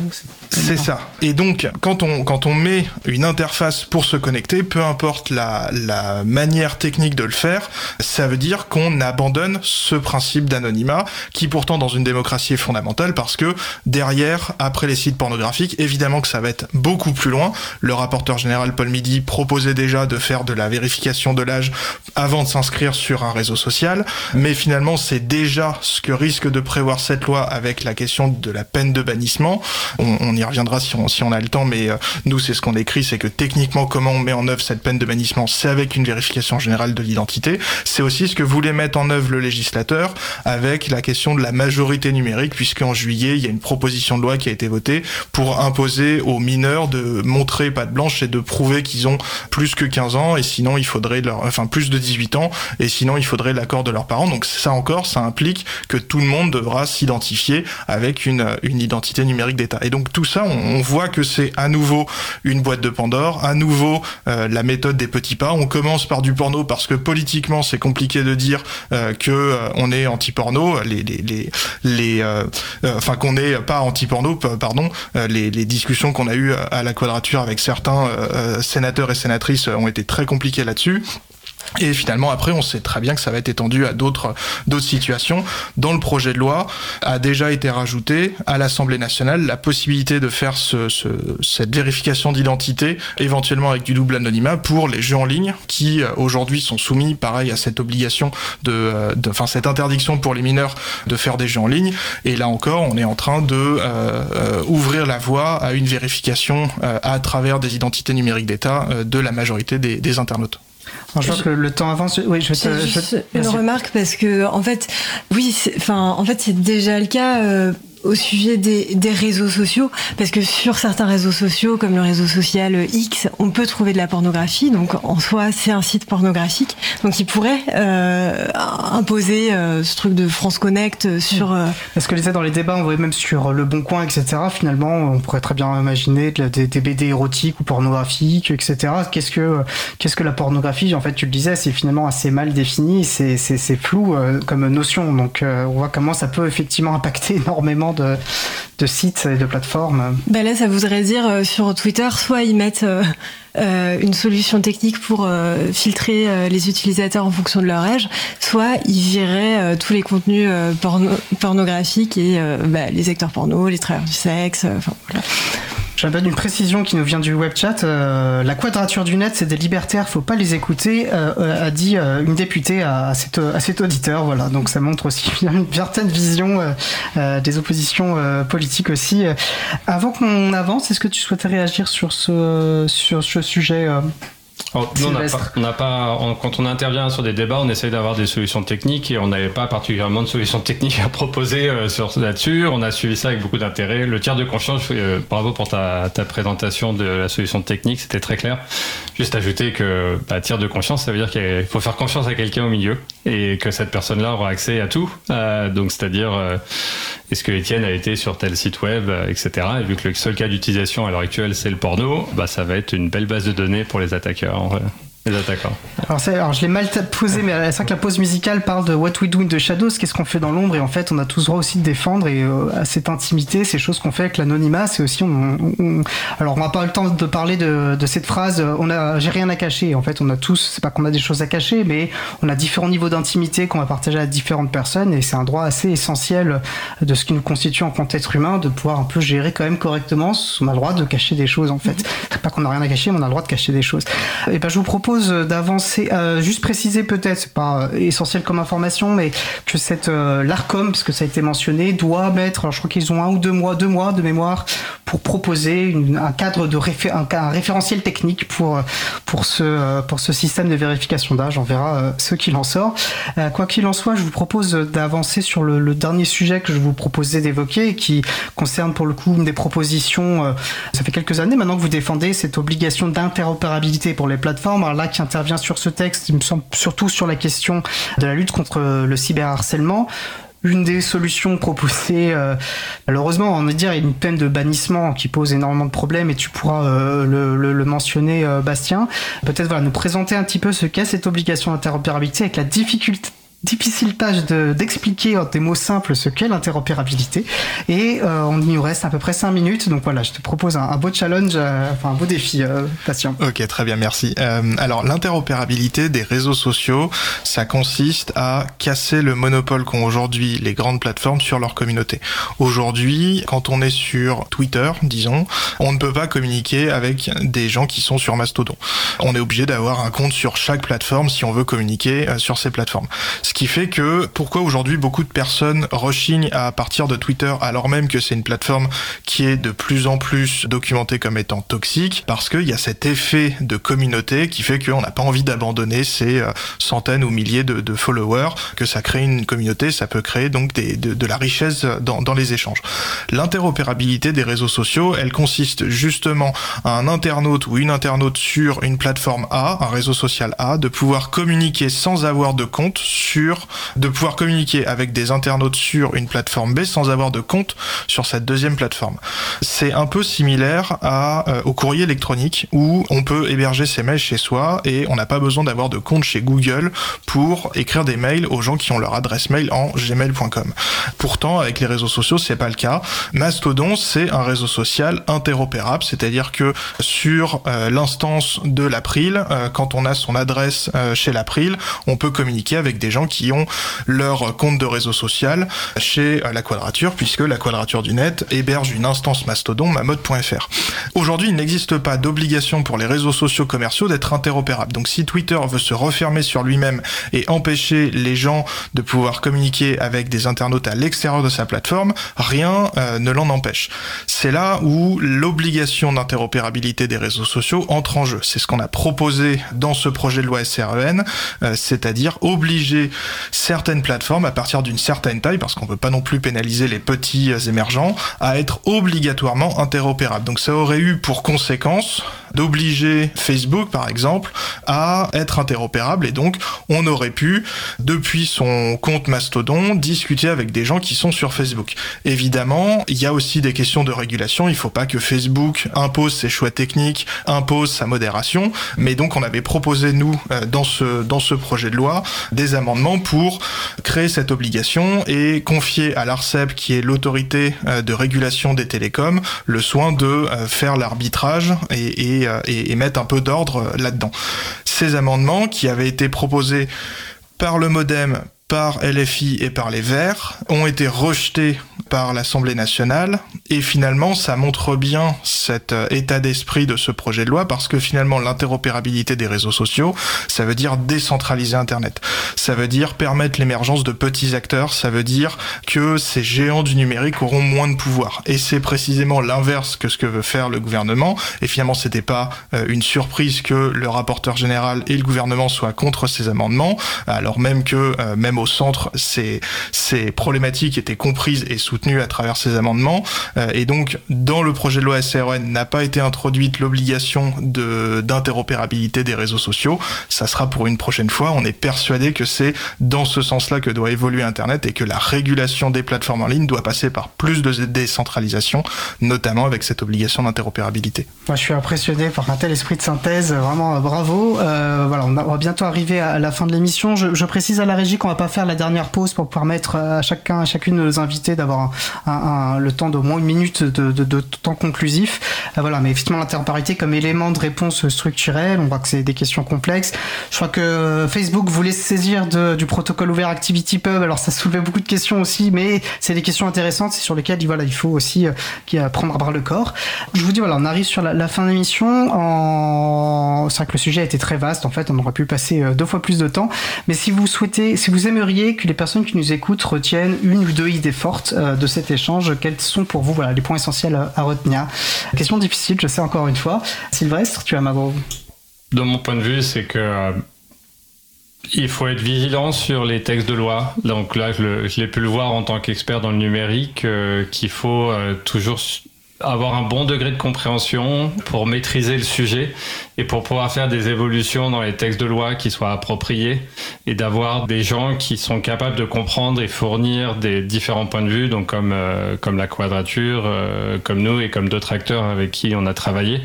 H: c'est ça. Et donc, quand on, quand on met une interface pour se connecter, peu importe la, la manière technique de le faire, ça veut dire qu'on abandonne ce principe d'anonymat qui pourtant dans une démocratie est fondamental parce que derrière, après les sites pornographiques, évidemment que ça va être beaucoup plus loin. Le rapporteur général Paul Midi proposait déjà de faire de la vérification de l'âge avant de s'inscrire sur un réseau social, mais finalement c'est déjà ce que risque de prévoir cette loi avec la question de la peine de bannissement. On, y reviendra si on, si on a le temps, mais euh, nous c'est ce qu'on écrit, c'est que techniquement comment on met en œuvre cette peine de bannissement, c'est avec une vérification générale de l'identité. C'est aussi ce que voulait mettre en œuvre le législateur avec la question de la majorité numérique, puisqu'en juillet il y a une proposition de loi qui a été votée pour imposer aux mineurs de montrer patte blanche et de prouver qu'ils ont plus que 15 ans et sinon il faudrait leur, enfin plus de 18 ans et sinon il faudrait l'accord de leurs parents. Ça encore, ça implique que tout le monde devra s'identifier avec une, une identité numérique d'État. Et donc tout ça, on, voit que c'est à nouveau une boîte de Pandore, à nouveau euh, la méthode des petits pas. On commence par du porno parce que politiquement c'est compliqué de dire euh, que euh, on est anti-porno, les les les, les enfin qu'on n'est pas anti-porno, pardon, les, les discussions qu'on a eues à la quadrature avec certains sénateurs et sénatrices ont été très compliquées là-dessus. Et finalement, après, on sait très bien que ça va être étendu à d'autres situations. Dans le projet de loi, a déjà été rajouté à l'Assemblée nationale la possibilité de faire ce, ce, cette vérification d'identité, éventuellement avec du double anonymat, pour les jeux en ligne qui euh, aujourd'hui sont soumis, pareil, à cette obligation de, enfin cette interdiction pour les mineurs de faire des jeux en ligne. Et là encore, on est en train de euh, euh ouvrir la voie à une vérification euh, à travers des identités numériques d'État de la majorité des internautes.
C: Je vois que le temps avance. Oui, je,
I: je, une remarque parce que en fait, oui, enfin, en fait, c'est déjà le cas. Euh, au sujet des, des, réseaux sociaux, parce que sur certains réseaux sociaux, comme le réseau social X, on peut trouver de la pornographie. Donc en soi, c'est un site pornographique. Donc il pourrait euh, imposer euh, ce truc de France Connect sur. Euh...
C: Parce que les dans les débats, on voyait même sur Le Bon Coin, etc. Finalement, on pourrait très bien imaginer des, des BD érotiques ou pornographiques, etc. Qu'est-ce que qu'est-ce que la pornographie? En fait, tu le disais, c'est finalement assez mal défini, c'est flou euh, comme notion. Donc euh, on voit comment ça peut effectivement impacter énormément de, sites et de plateformes.
I: Ben Là, ça voudrait dire euh, sur Twitter, soit ils mettent euh, euh, une solution technique pour filtrer les utilisateurs en fonction de leur âge, soit ils vireraient tous les contenus pornographiques et bah, les acteurs porno, les travailleurs du sexe. Enfin, voilà.
C: J'appelle une précision qui nous vient du web chat. Euh, la quadrature du net, c'est des libertaires, faut pas les écouter, euh, euh, a dit une députée à, cet, auditeur. Voilà, donc ça montre aussi une certaine vision des oppositions politiques aussi. avant qu'on avance, est-ce que tu souhaitais réagir sur ce, sur ce sujet
A: Oh, on n'a pas, quand on intervient sur des débats, on essaye d'avoir des solutions techniques et on n'avait pas particulièrement de solutions techniques à proposer euh, sur là-dessus. On a suivi ça avec beaucoup d'intérêt. Le tiers de confiance, euh, bravo pour ta, présentation de la solution technique, c'était très clair. Juste ajouter que bah, tiers de confiance, ça veut dire qu'il faut faire confiance à quelqu'un au milieu et que cette personne-là aura accès à tout. Euh, donc, c'est-à-dire, est-ce que Étienne a été sur tel site web, etc. Et vu que le seul cas d'utilisation à l'heure actuelle, c'est le porno, bah, ça va être une belle base de données pour les attaqueurs les
C: Alors, alors je l'ai mal posé, mais c'est vrai que la pause musicale parle de What We Do in the Shadows, qu'est-ce qu'on fait dans l'ombre, et en fait, on a tous droit aussi de défendre et euh, à cette intimité, ces choses qu'on fait avec l'anonymat, c'est aussi, alors on n'a pas le temps de parler de, cette phrase, on a, j'ai rien à cacher. En fait, on a tous, c'est pas qu'on a des choses à cacher, mais on a différents niveaux d'intimité qu'on va partager à différentes personnes, et c'est un droit assez essentiel de ce qui nous constitue en tant qu'être humain, de pouvoir un peu gérer quand même correctement. On a le droit de cacher des choses, en fait. C'est pas qu'on a rien à cacher, mais on a le droit de cacher des choses. Et ben, je vous propose d'avancer, euh, juste préciser peut-être, c'est pas euh, essentiel comme information, mais que cette euh, l'Arcom, parce que ça a été mentionné, doit mettre, alors je crois qu'ils ont un ou deux mois, deux mois de mémoire pour proposer un cadre de un, référentiel technique pour pour ce pour ce système de vérification d'âge. On verra ce qu'il en sort. quoi qu'il en soit, je vous propose d'avancer sur le, le, dernier sujet que je vous proposais d'évoquer, et qui concerne pour le coup une des propositions. ça fait quelques années maintenant que vous défendez cette obligation d'interopérabilité pour les plateformes. Alors là, qui intervient sur ce texte, il me semble surtout sur la question de la lutte contre le cyberharcèlement une des solutions proposées, euh, malheureusement, on va dire, une peine de bannissement qui pose énormément de problèmes et tu pourras euh, le, mentionner, euh, Bastien. Peut-être voilà, nous présenter un petit peu ce qu'est cette obligation d'interopérabilité avec la difficulté difficile tâche d'expliquer en des mots simples ce qu'est l'interopérabilité. Et euh, on y nous reste à peu près 5 minutes. Donc voilà, je te propose un, beau challenge, euh, enfin un beau défi, euh, patient.
H: Ok, très bien, merci. alors l'interopérabilité des réseaux sociaux, ça consiste à casser le monopole qu'ont aujourd'hui les grandes plateformes sur leur communauté. Aujourd'hui, quand on est sur Twitter, disons, on ne peut pas communiquer avec des gens qui sont sur Mastodon. On est obligé d'avoir un compte sur chaque plateforme si on veut communiquer sur ces plateformes. Qui fait que pourquoi aujourd'hui beaucoup de personnes rechignent à partir de Twitter alors même que c'est une plateforme qui est de plus en plus documentée comme étant toxique parce qu'il y a cet effet de communauté qui fait qu'on n'a pas envie d'abandonner ces euh, centaines ou milliers de, followers, que ça crée une communauté, ça peut créer donc des, de, la richesse dans, dans les échanges. L'interopérabilité des réseaux sociaux, elle consiste justement à un internaute ou une internaute sur une plateforme A, un réseau social A, de pouvoir communiquer sans avoir de compte sur, de pouvoir communiquer avec des internautes sur une plateforme B sans avoir de compte sur cette deuxième plateforme. C'est un peu similaire euh, au courrier électronique où on peut héberger ses mails chez soi et on n'a pas besoin d'avoir de compte chez Google pour écrire des mails aux gens qui ont leur adresse mail en gmail.com. Pourtant, avec les réseaux sociaux, c'est pas le cas. Mastodon, c'est un réseau social interopérable, c'est-à-dire que sur euh, l'instance de l'April, euh, quand on a son adresse chez l'April, on peut communiquer avec des gens qui ont leur compte de réseau social chez la Quadrature, puisque la Quadrature du Net héberge une instance Mastodon, mamode.fr. Aujourd'hui, il n'existe pas d'obligation pour les réseaux sociaux commerciaux d'être interopérables. Donc si Twitter veut se refermer sur lui-même et empêcher les gens de pouvoir communiquer avec des internautes à l'extérieur de sa plateforme, rien euh, ne l'en empêche. C'est là où l'obligation d'interopérabilité des réseaux sociaux entre en jeu. C'est ce qu'on a proposé dans ce projet de loi SREN, euh, c'est-à-dire obliger certaines plateformes à partir d'une certaine taille, parce qu'on ne peut pas non plus pénaliser les petits émergents, à être obligatoirement interopérables. Donc ça aurait eu pour conséquence d'obliger Facebook, par exemple, à être interopérable et donc on aurait pu, depuis son compte Mastodon, discuter avec des gens qui sont sur Facebook. Évidemment, il y a aussi des questions de régulation. Il faut pas que Facebook impose ses choix techniques, impose sa modération, mais donc on avait proposé nous euh, dans ce dans ce projet de loi des amendements pour créer cette obligation et confier à l'ARCEP, qui est l'autorité euh, de régulation des télécoms, le soin de euh, faire l'arbitrage et, et, mettre un peu d'ordre là-dedans. Ces amendements qui avaient été proposés par le modem, par LFI et par les Verts ont été rejetés par l'Assemblée nationale. Et finalement ça montre bien cet euh, état d'esprit de ce projet de loi parce que finalement l'interopérabilité des réseaux sociaux ça veut dire décentraliser internet. Ça veut dire permettre l'émergence de petits acteurs. Ça veut dire que ces géants du numérique auront moins de pouvoir. Et c'est précisément l'inverse que ce que veut faire le gouvernement. Et finalement c'était pas euh, une surprise que le rapporteur général et le gouvernement soient contre ces amendements alors même que euh, même au centre ces, ces problématiques étaient comprises et soutenues à travers ces amendements. Euh, et donc, dans le projet de loi SRN n'a pas été introduite l'obligation de d'interopérabilité des réseaux sociaux. Ça sera pour une prochaine fois. On est persuadé que c'est dans ce sens-là que doit évoluer Internet et que la régulation des plateformes en ligne doit passer par plus de décentralisation, notamment avec cette obligation d'interopérabilité.
C: Moi, je suis impressionné par un tel esprit de synthèse. Vraiment, bravo. Euh, voilà, on va bientôt arriver à la fin de l'émission. Je, je précise à la régie qu'on va pas faire la dernière pause pour permettre à chacun, à chacune de nos invités d'avoir un, le temps d'au moins une minute de, temps conclusif. Euh, voilà, mais effectivement l'interparité comme élément de réponse structurelle, on voit que c'est des questions complexes. Je crois que Facebook voulait se saisir du protocole ouvert ActivityPub, alors ça soulevait beaucoup de questions aussi, mais c'est des questions intéressantes sur lesquelles voilà, il faut aussi euh, prendre à bras le corps. Je vous dis voilà, on arrive sur la, fin de l'émission. C'est vrai que le sujet a été très vaste, en fait, on aurait pu passer euh, deux fois plus de temps, mais si vous souhaitez, si vous aimez que les personnes qui nous écoutent retiennent une ou deux idées fortes euh, de cet échange Quels sont pour vous les points essentiels à, retenir? Question difficile, je sais encore une fois. Sylvestre, tu as ma
A: De mon point de vue, c'est que euh, il faut être vigilant sur les textes de loi. Donc là, je l'ai pu le voir en tant qu'expert dans le numérique, euh, qu'il faut toujours avoir un bon degré de compréhension pour maîtriser le sujet et pour pouvoir faire des évolutions dans les textes de loi qui soient appropriés et d'avoir des gens qui sont capables de comprendre et fournir des différents points de vue, donc comme, euh, comme la quadrature, euh, comme nous et comme d'autres acteurs avec qui on a travaillé.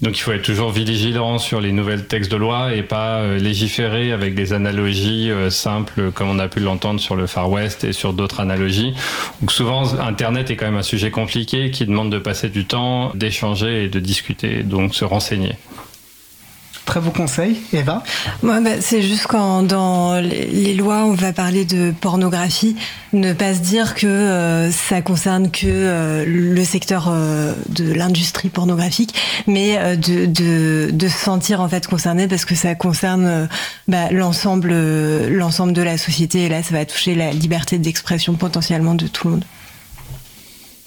A: Donc il faut être toujours vigilant sur les nouvelles textes de loi et pas euh, légiférer avec des analogies simples comme on a pu l'entendre sur le Far West et sur d'autres analogies. Donc souvent Internet est quand même un sujet compliqué qui demande de passer du temps, d'échanger et de discuter, donc se renseigner.
C: Très beau conseil, Eva
I: bah, C'est juste quand dans les lois on va parler de pornographie, ne pas se dire que euh, ça concerne que euh, le secteur euh, de l'industrie pornographique, mais de, de, de, se sentir en fait concerné parce que ça concerne bah, l'ensemble l'ensemble de la société et là ça va toucher la liberté d'expression potentiellement de tout le monde.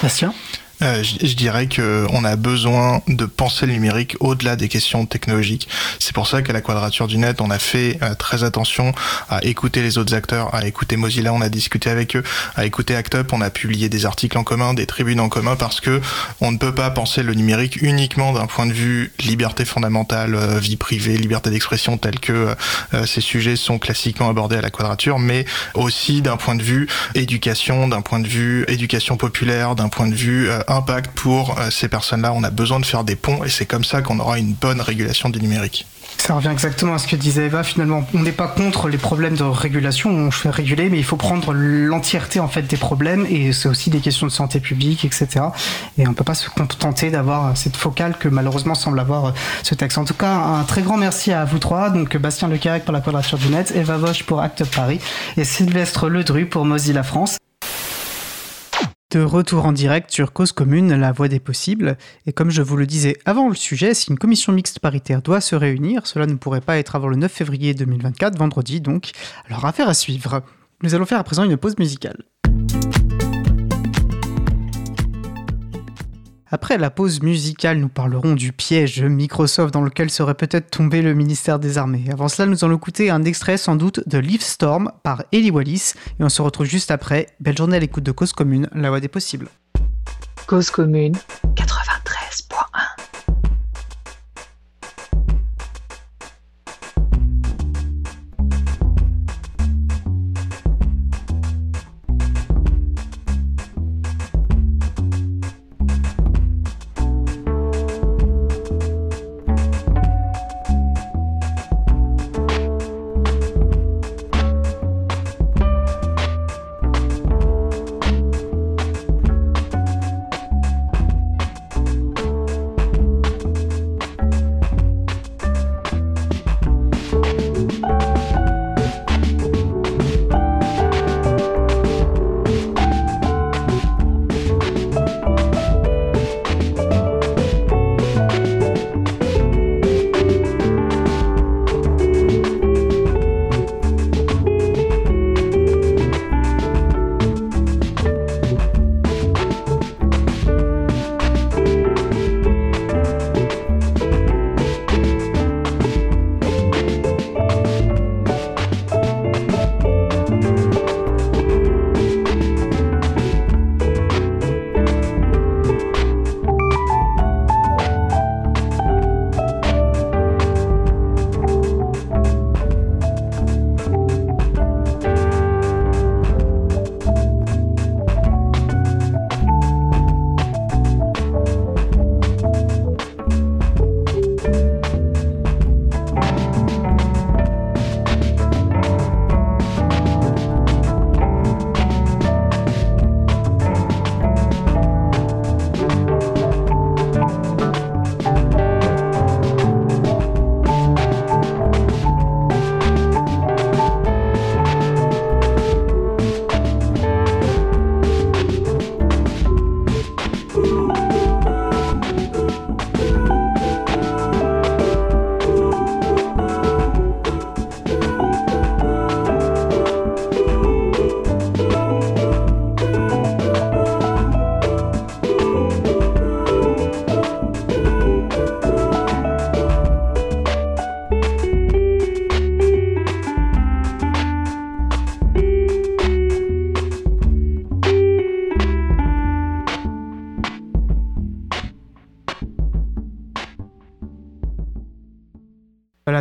C: Bastien
H: euh, je, je, dirais que on a besoin de penser le numérique au-delà des questions technologiques. C'est pour ça qu'à la Quadrature du Net, on a fait euh, très attention à écouter les autres acteurs, à écouter Mozilla, on a discuté avec eux, à écouter ActUp, on a publié des articles en commun, des tribunes en commun, parce que on ne peut pas penser le numérique uniquement d'un point de vue liberté fondamentale, euh, vie privée, liberté d'expression, tel que euh, ces sujets sont classiquement abordés à la Quadrature, mais aussi d'un point de vue éducation, d'un point de vue éducation populaire, d'un point de vue impact pour euh, ces personnes-là. On a besoin de faire des ponts et c'est comme ça qu'on aura une bonne régulation du numérique.
C: Ça revient exactement à ce que disait Eva. Finalement, on n'est pas contre les problèmes de régulation. On fait réguler, mais il faut prendre l'entièreté en fait des problèmes et c'est aussi des questions de santé publique, etc. Et on peut pas se contenter d'avoir cette focale que malheureusement semble avoir ce texte. En tout cas, un très grand merci à vous trois. Donc Bastien Lecarec pour la Quadrature du Net, Eva Vosch pour Acte Paris et Sylvestre Ledru pour Mozilla France. De retour en direct sur Cause Commune, la voie des possibles. Et comme je vous le disais avant le sujet, si une commission mixte paritaire doit se réunir, cela ne pourrait pas être avant le 9 février 2024, vendredi donc. Alors affaire à suivre. Nous allons faire à présent une pause musicale. Après la pause musicale, nous parlerons du piège Microsoft dans lequel serait peut-être tombé le ministère des Armées. Avant cela, nous allons écouter un extrait sans doute de Leaf Storm par Ellie Wallis et on se retrouve juste après. Belle journée à l'écoute de Cause Commune, la voix des possibles.
G: Cause Commune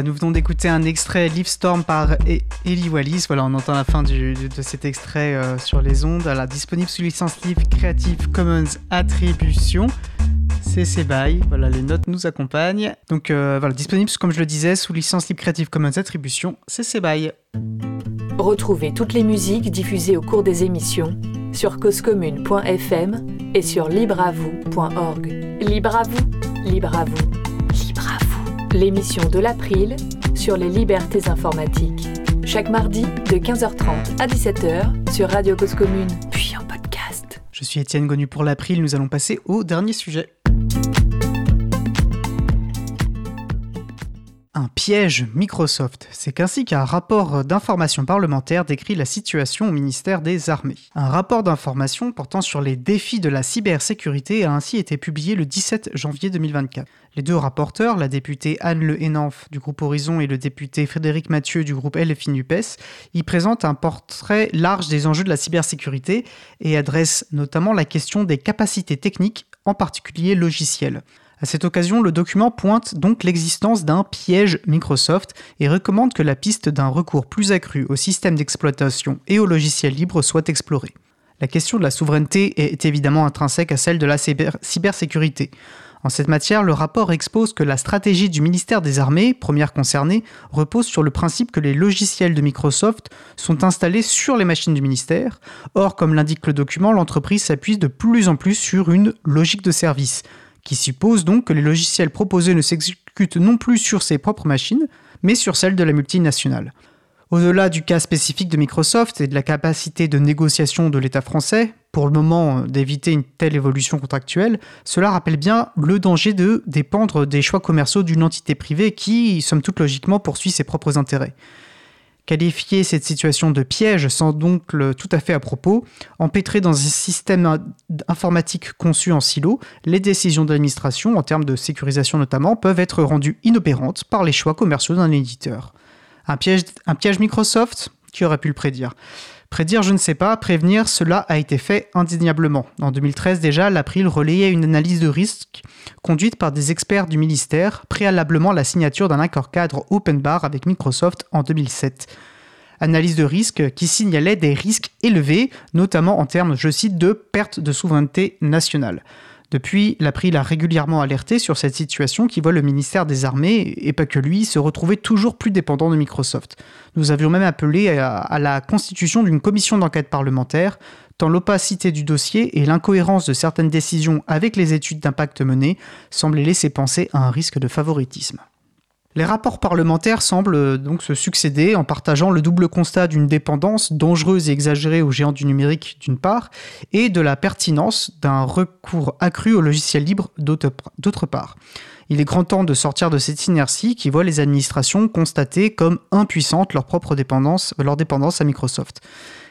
C: nous venons d'écouter un extrait Leaf Storm par e- Ellie Wallis. Voilà, on entend la fin de cet extrait euh, sur les ondes. Elle disponible sous licence libre Creative Commons Attribution. CC BY. Voilà, les notes nous accompagnent. Donc euh, voilà, disponible, comme je le disais, sous licence libre Creative Commons Attribution CC BY.
G: Retrouvez toutes les musiques diffusées au cours des émissions sur causecommune.fm et sur libreavoue.org. Libre à vous, libre à vous. L'émission de l'April sur les libertés informatiques. Chaque mardi de 15h30 à 17h sur Radio Cause Commune, puis en podcast.
C: Je suis Étienne Gonu pour l'April, nous allons passer au dernier sujet. Un piège Microsoft. C'est ainsi qu'un rapport d'information parlementaire décrit la situation au ministère des Armées. Un rapport d'information portant sur les défis de la cybersécurité a ainsi été publié le 17 janvier 2024. Les deux rapporteurs, la députée Anne Le Henanf du groupe Horizon et le député Frédéric Mathieu du groupe LFI NUPES, y présentent un portrait large des enjeux de la cybersécurité et adressent notamment la question des capacités techniques, en particulier logicielles. À cette occasion, le document pointe donc l'existence d'un piège Microsoft et recommande que la piste d'un recours plus accru au système d'exploitation et au logiciel libre soit explorée. La question de la souveraineté est évidemment intrinsèque à celle de la cybersécurité. En cette matière, le rapport expose que la stratégie du ministère des Armées, première concernée, repose sur le principe que les logiciels de Microsoft sont installés sur les machines du ministère. Or, comme l'indique le document, l'entreprise s'appuie de plus en plus sur une logique de service qui suppose donc que les logiciels proposés ne s'exécutent non plus sur ses propres machines, mais sur celles de la multinationale. Au-delà du cas spécifique de Microsoft et de la capacité de négociation de l'État français, pour le moment d'éviter une telle évolution contractuelle, cela rappelle bien le danger de dépendre des choix commerciaux d'une entité privée qui, somme toute logiquement, poursuit ses propres intérêts. Qualifier cette situation de piège semble donc tout à fait à propos. Empêtré dans un système informatique conçu en silo, les décisions de l'administration, en termes de sécurisation notamment, peuvent être rendues inopérantes par les choix commerciaux d'un éditeur. Un piège Microsoft? Qui aurait pu le prédire? Prédire, je ne sais pas, prévenir, cela a été fait indéniablement. En 2013 déjà, l'April relayait une analyse de risque conduite par des experts du ministère, préalablement la signature d'un accord cadre open bar avec Microsoft en 2007. Analyse de risque qui signalait des risques élevés, notamment en termes, je cite, de perte de souveraineté nationale. Depuis, l'April a régulièrement alerté sur cette situation qui voit le ministère des Armées, et pas que lui, se retrouver toujours plus dépendant de Microsoft. Nous avions même appelé à, la constitution d'une commission d'enquête parlementaire, tant l'opacité du dossier et l'incohérence de certaines décisions avec les études d'impact menées semblaient laisser penser à un risque de favoritisme. Les rapports parlementaires semblent euh, donc se succéder en partageant le double constat d'une dépendance dangereuse et exagérée aux géants du numérique d'une part, et de la pertinence d'un recours accru au logiciel libre d'autre part. Il est grand temps de sortir de cette inertie qui voit les administrations constater comme impuissantes leur propre dépendance, leur dépendance à Microsoft.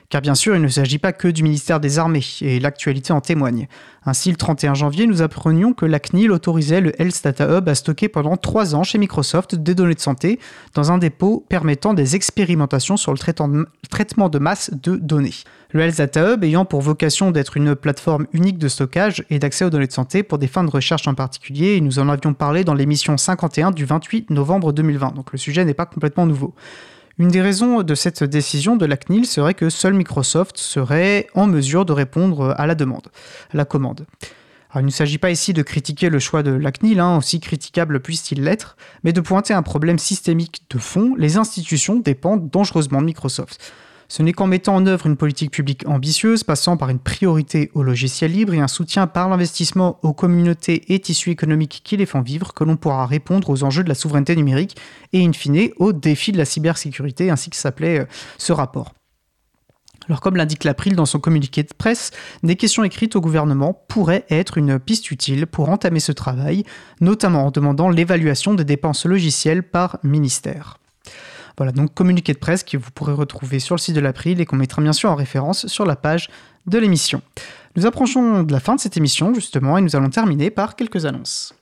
C: Car bien sûr, il ne s'agit pas que du ministère des Armées, et l'actualité en témoigne. Ainsi, le 31 janvier, nous apprenions que la CNIL autorisait le Health Data Hub à stocker pendant 3 ans chez Microsoft des données de santé dans un dépôt permettant des expérimentations sur le traitement de masse de données. Le Health Data Hub ayant pour vocation d'être une plateforme unique de stockage et d'accès aux données de santé pour des fins de recherche en particulier, et nous en avions parlé dans l'émission 51 du 28 novembre 2020, donc le sujet n'est pas complètement nouveau. Une des raisons de cette décision de la CNIL serait que seul Microsoft serait en mesure de répondre à la demande, à la commande. il ne s'agit pas ici de critiquer le choix de la CNIL, hein, aussi critiquable puisse-t-il l'être, mais de pointer un problème systémique de fond, les institutions dépendent dangereusement de Microsoft. Ce n'est qu'en mettant en œuvre une politique publique ambitieuse, passant par une priorité au logiciel libre et un soutien par l'investissement aux communautés et tissus économiques qui les font vivre, que l'on pourra répondre aux enjeux de la souveraineté numérique et, in fine, aux défis de la cybersécurité, ainsi que s'appelait euh, ce rapport. Alors comme l'indique l'April dans son communiqué de presse, des questions écrites au gouvernement pourraient être une piste utile pour entamer ce travail, notamment en demandant l'évaluation des dépenses logicielles par ministère. Voilà, donc communiqué de presse que vous pourrez retrouver sur le site de l'April et qu'on mettra bien sûr en référence sur la page de l'émission. Nous approchons de la fin de cette émission justement et nous allons terminer par quelques annonces.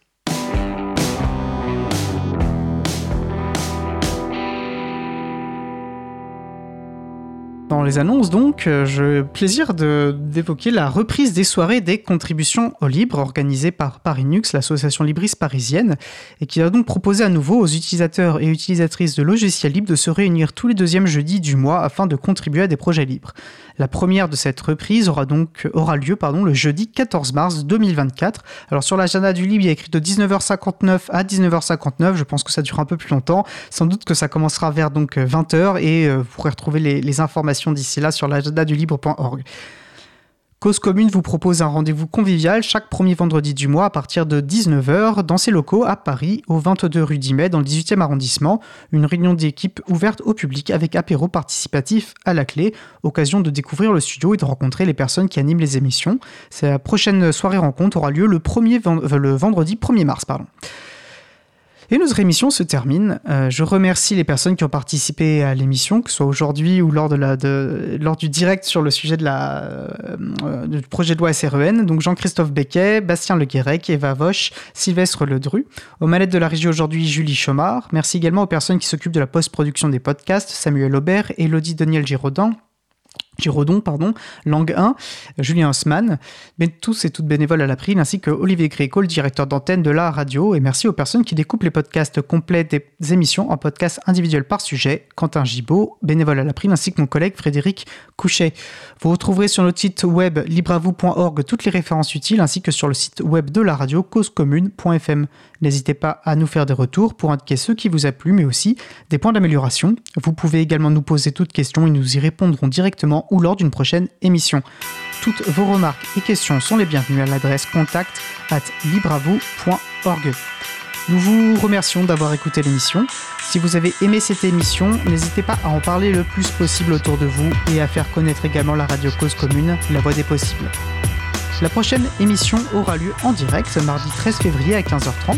C: Dans les annonces, donc, euh, j'ai plaisir d'évoquer la reprise des soirées des contributions au libre organisées par Parinux, l'association libriste parisienne, et qui a donc proposé à nouveau aux utilisateurs et utilisatrices de logiciels libres de se réunir tous les deuxièmes jeudis du mois afin de contribuer à des projets libres. La première de cette reprise aura donc lieu le jeudi 14 mars 2024. Alors sur l'agenda du libre, il y a écrit de 19h59 à 19h59. Je pense que ça dure un peu plus longtemps. Sans doute que ça commencera vers donc 20h et euh, vous pourrez retrouver les, les informations d'ici là sur l'agenda du libre.org. Cause Commune vous propose un rendez-vous convivial chaque premier vendredi du mois à partir de 19h dans ses locaux à Paris, au 22 rue d'Imet, dans le 18e arrondissement. Une réunion d'équipe ouverte au public avec apéro participatif à la clé, occasion de découvrir le studio et de rencontrer les personnes qui animent les émissions. Sa prochaine soirée rencontre aura lieu le, premier, le vendredi 1er mars. Pardon. Et notre émission se termine. Euh, je remercie les personnes qui ont participé à l'émission, que ce soit aujourd'hui ou lors, de la, lors du direct sur le sujet la, euh, du projet de loi SREN. Donc Jean-Christophe Becquet, Bastien Le Guérec, Eva Vosch, Sylvestre Ledru. Aux manettes de la régie aujourd'hui, Julie Chomard. Merci également aux personnes qui s'occupent de la post-production des podcasts, Samuel Aubert, Elodie Daniel Giraudin, Giraudon, pardon, Langue 1, Julien Haussmann, mais tous et toutes bénévoles à l'April, ainsi que Olivier Gréco, le directeur d'antenne de la radio. Et merci aux personnes qui découpent les podcasts complets des émissions en podcasts individuels par sujet. Quentin Gibaud, bénévole à l'April, ainsi que mon collègue Frédéric Couchet. Vous retrouverez sur notre site web libravou.org toutes les références utiles, ainsi que sur le site web de la radio causecommune.fm. N'hésitez pas à nous faire des retours pour indiquer ce qui vous a plu, mais aussi des points d'amélioration. Vous pouvez également nous poser toutes questions et nous y répondrons directement ou lors d'une prochaine émission. Toutes vos remarques et questions sont les bienvenues à l'adresse contact at libravou.org. Nous vous remercions d'avoir écouté l'émission. Si vous avez aimé cette émission, n'hésitez pas à en parler le plus possible autour de vous et à faire connaître également la radio Cause Commune, la voix des possibles. La prochaine émission aura lieu en direct mardi 13 février à 15h30.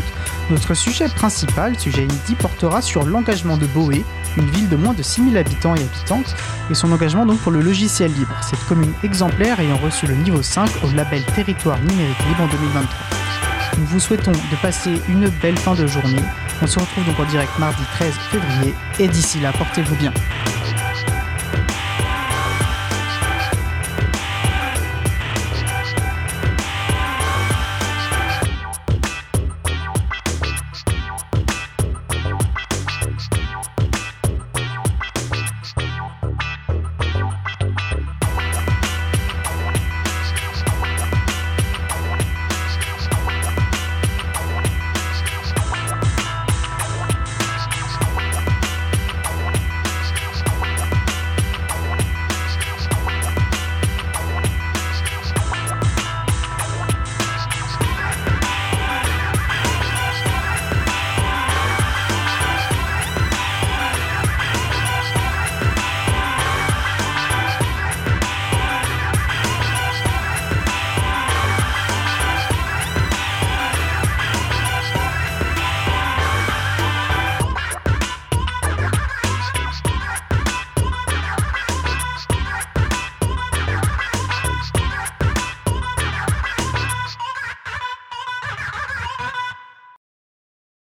C: Notre sujet principal, sujet inédit, portera sur l'engagement de Boé, une ville de moins de 6000 habitants et habitantes, et son engagement donc pour le logiciel libre, cette commune exemplaire ayant reçu le niveau 5 au label Territoire numérique libre en 2023. Nous vous souhaitons de passer une belle fin de journée. On se retrouve donc en direct mardi 13 février, et d'ici là, portez-vous bien.